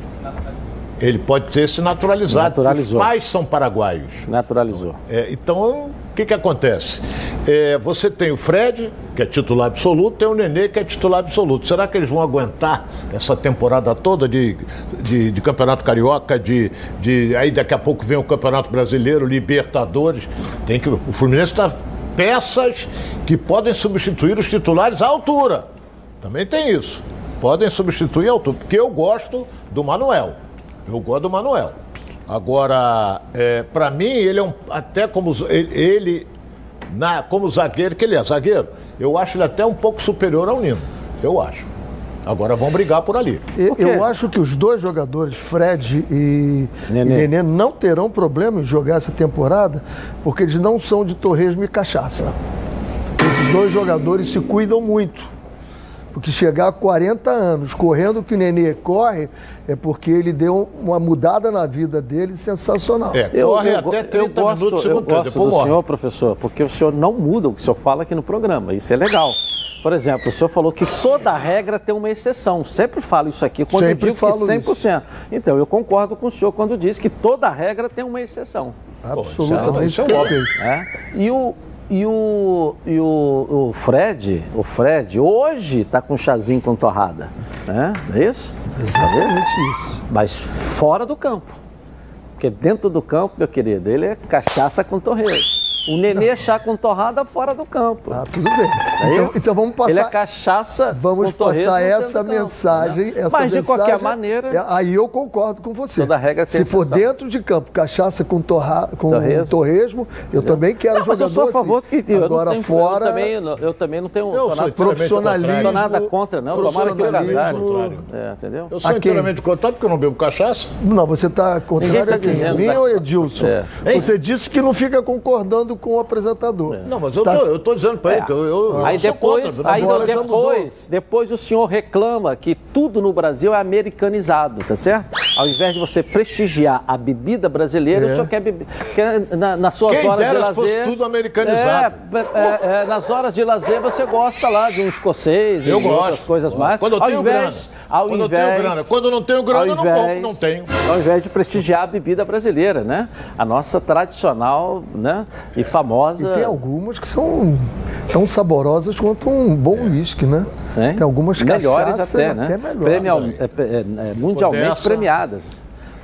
Ele pode ter se naturalizado. Naturalizou. Os pais são paraguaios. Naturalizou. É, então, que, que acontece? É, você tem o Fred, que é titular absoluto, tem o Nenê, que é titular absoluto. Será que eles vão aguentar essa temporada toda de, de, de Campeonato Carioca, de, de, aí daqui a pouco vem o Campeonato Brasileiro, Libertadores? Tem que, o Fluminense está peças que podem substituir os titulares à altura. Também tem isso. Podem substituir à altura, porque eu gosto do Manuel. Eu gosto do Manuel. Agora, é, para mim, ele é um. Até como ele, ele, na, como zagueiro, que ele é zagueiro, eu acho ele até um pouco superior ao Nino. Eu acho. Agora vão brigar por ali. Eu, eu acho que os dois jogadores, Fred e Nenê. e Nenê, não terão problema em jogar essa temporada, porque eles não são de torresmo e cachaça. Esses dois jogadores se cuidam muito. Porque chegar a 40 anos correndo o que o Nenê corre, é porque ele deu uma mudada na vida dele sensacional. É, eu, corre eu, até 30 eu gosto, minutos, eu gosto do morre. senhor, professor, porque o senhor não muda o que o senhor fala aqui no programa. Isso é legal. Por exemplo, o senhor falou que toda regra tem uma exceção. Sempre falo isso aqui quando Sempre eu digo que 100%. Isso. Então, eu concordo com o senhor quando diz que toda regra tem uma exceção. Absolutamente. Isso é óbvio. É? E o, e o, e o, o Fred, o Fred, hoje está com chazinho com torrada. Né? Não é isso? Exatamente isso. Mas fora do campo. Porque dentro do campo, meu querido, ele é cachaça com torreiro. O Nenê é chá com torrada fora do campo. Ah, tudo bem. É então, então, vamos passar. Ele é cachaça. Vamos passar essa mensagem. Essa Mas mensagem, de qualquer maneira. É, aí eu concordo com você. Toda regra tem Se for dentro de campo, cachaça com, torra, com torresmo, torresmo eu também quero não, jogador. Mas eu sou a favor assim. que agora tenho, fora. Eu também, eu também não tenho. Eu sou profissionalismo. Não sou nada contra, não. Tomara que Casares. É, entendeu? Eu sou inteiramente contra porque eu não bebo cachaça. Não, você está contrário a quem? A mim ou Edilson? Você disse que não fica concordando com o apresentador. É. Não, mas eu tá. tô, tô dizendo para ele é. que eu, eu, aí depois, contra, aí depois, depois o senhor reclama que tudo no Brasil é americanizado, tá certo? Ao invés de você prestigiar a bebida brasileira, é. o senhor quer beber quer, na, nas suas Quem horas dera de lazer. Se fosse tudo americanizado. É, é, é, nas horas de lazer você gosta lá de um escocês eu e gosto, outras coisas mais. Quando eu tenho invés, grana. Ao Quando invés, eu tenho grana. Quando eu não tenho grana, invés, eu não compro, não tenho. Ao invés de prestigiar a bebida brasileira, né? A nossa tradicional né? e famosa. E tem algumas que são tão saborosas quanto um bom uísque, né? Tem, tem algumas melhores cachaças até, né? até melhores. Premial, é, é, é, mundialmente premiadas.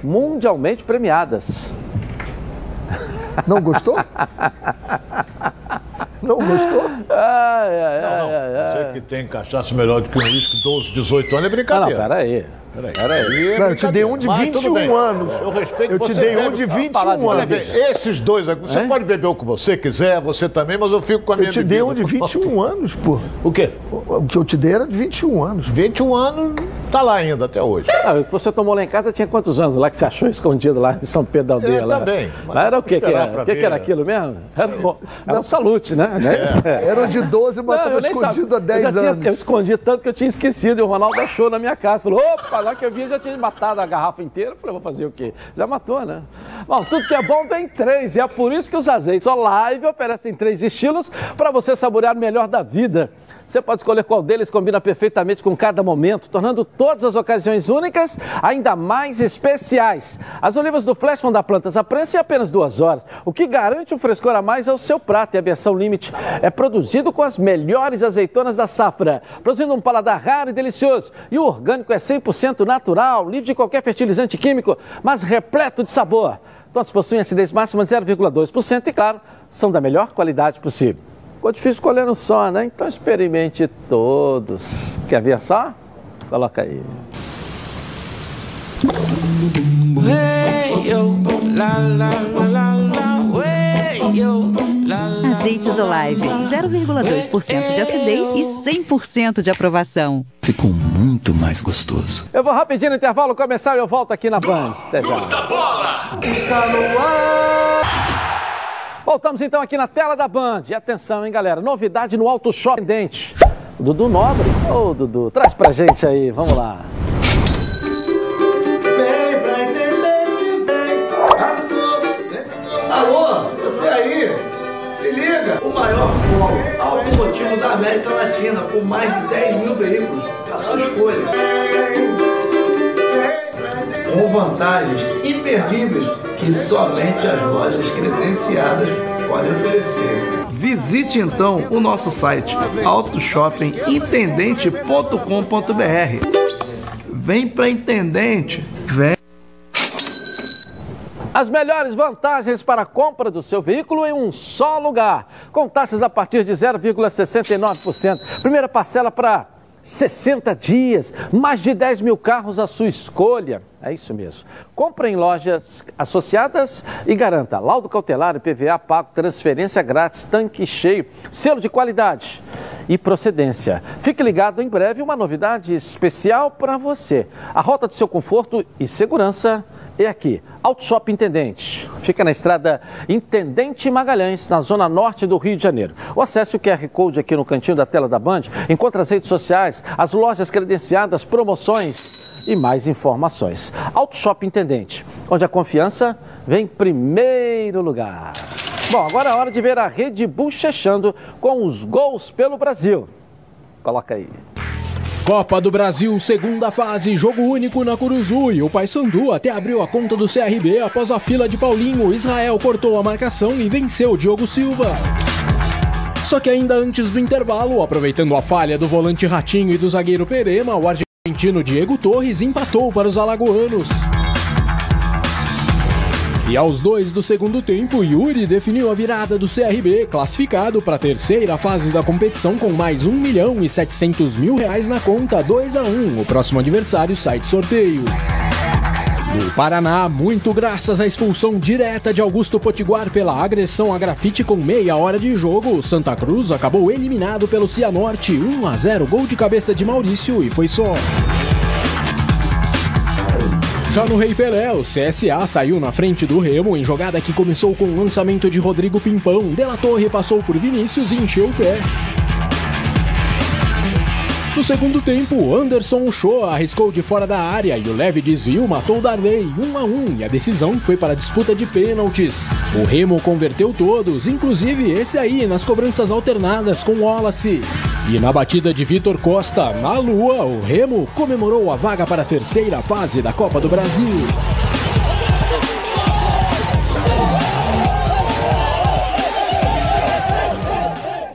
Mundialmente premiadas. Não gostou? Não gostou? Ai, ai, não, não. Ai, ai, Você que tem cachaça melhor do que um uísque 12, 18 anos é brincadeira. Não, não peraí. Peraí. Peraí. Não, eu te dei um de 21 anos. Eu respeito Eu te dei um de 21 anos. Esses dois, você é? pode beber o que você quiser, você também, mas eu fico com a minha Eu te dei um de 21 anos, pô. O quê? O que eu te dei era de 21 anos. 21 anos, tá lá ainda até hoje. Ah, o que você tomou lá em casa tinha quantos anos lá que você achou escondido lá em São Pedro da Aldeia? É, lá? também. Lá era o quê? Que era? O que, que era aquilo mesmo? Era, era um salute, né? É. Eram de 12, mas estava escondido há 10 eu anos. Tinha, eu escondi tanto que eu tinha esquecido. E o Ronaldo achou na minha casa. Falou, opa, lá que eu vi já tinha matado a garrafa inteira. Falei, vou fazer o quê? Já matou, né? Bom, tudo que é bom tem três. E é por isso que os azeites Olive oferecem três estilos para você saborear melhor da vida. Você pode escolher qual deles combina perfeitamente com cada momento, tornando todas as ocasiões únicas ainda mais especiais. As olivas do Flash vão dar plantas à prensa em apenas duas horas, o que garante um frescor a mais ao seu prato. E a versão Limite é produzido com as melhores azeitonas da safra, produzindo um paladar raro e delicioso. E o orgânico é 100% natural, livre de qualquer fertilizante químico, mas repleto de sabor. Todos possuem acidez máxima de 0,2% e, claro, são da melhor qualidade possível. Ficou difícil escolher um só, né? Então experimente todos. Quer ver só? Coloca aí. Azeites Olive, 0,2% de acidez e 100% de aprovação. Ficou muito mais gostoso. Eu vou rapidinho no intervalo começar e eu volto aqui na Band. Até já. Está no ar! Voltamos então aqui na tela da Band. E atenção, hein, galera? Novidade no Auto Shopping Dente. Dudu Nobre. Ô, oh, Dudu, traz pra gente aí. Vamos lá. Vem pra entender que vem. Alô, você aí? Se liga. O maior automotivo da América Latina, com mais de 10 mil veículos. A sua escolha. Com vantagens imperdíveis que somente as lojas credenciadas podem oferecer. Visite então o nosso site autoshoppingintendente.com.br. Vem para Intendente, vem. As melhores vantagens para a compra do seu veículo em um só lugar. Com taxas a partir de 0,69%. Primeira parcela para 60 dias, mais de 10 mil carros à sua escolha. É isso mesmo. Compre em lojas associadas e garanta laudo cautelar PVA pago, transferência grátis, tanque cheio, selo de qualidade e procedência. Fique ligado, em breve uma novidade especial para você. A rota do seu conforto e segurança é aqui, Auto Shop Intendente. Fica na estrada Intendente Magalhães, na zona norte do Rio de Janeiro. Ou acesse o QR Code aqui no cantinho da tela da Band, encontre as redes sociais, as lojas credenciadas, promoções e mais informações. Auto Shop Intendente, onde a confiança vem em primeiro lugar. Bom, agora é hora de ver a Rede bochechando com os gols pelo Brasil. Coloca aí. Copa do Brasil, segunda fase, jogo único na Curuzu e o Paysandu até abriu a conta do CRB após a fila de Paulinho. Israel cortou a marcação e venceu Diogo Silva. Só que ainda antes do intervalo, aproveitando a falha do volante Ratinho e do zagueiro Perema, o argentino Diego Torres empatou para os alagoanos. E aos dois do segundo tempo, Yuri definiu a virada do CRB, classificado para a terceira fase da competição com mais 1 milhão e 700 mil reais na conta, 2 a 1 O próximo adversário sai de sorteio. No Paraná, muito graças à expulsão direta de Augusto Potiguar pela agressão a grafite com meia hora de jogo, Santa Cruz acabou eliminado pelo Cianorte 1 a 0 gol de cabeça de Maurício e foi só. Já no Rei Pelé, o CSA saiu na frente do Remo em jogada que começou com o lançamento de Rodrigo Pimpão. Dela Torre passou por Vinícius e encheu o pé. No segundo tempo, Anderson Show arriscou de fora da área e o leve desvio matou Darley 1 a 1 e a decisão foi para a disputa de pênaltis. O Remo converteu todos, inclusive esse aí nas cobranças alternadas com Wallace. E na batida de Vitor Costa na Lua, o Remo comemorou a vaga para a terceira fase da Copa do Brasil.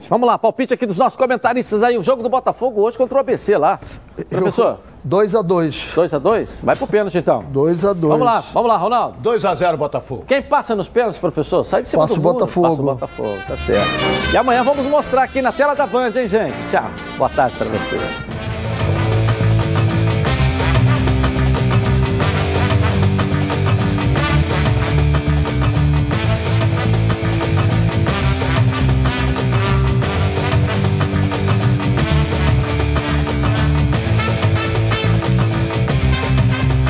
Vamos lá, palpite aqui dos nossos comentaristas aí. O jogo do Botafogo hoje contra o ABC lá. Professor? 2 a 2 2 a 2 Vai pro pênalti então. 2 a 2 Vamos lá, vamos lá, Ronaldo. 2 a 0 Botafogo. Quem passa nos pênaltis, professor? Sai de cima Passa do o muro. Botafogo. Passa o Botafogo, tá certo. E amanhã vamos mostrar aqui na tela da Band, hein, gente? Tchau. Boa tarde pra você.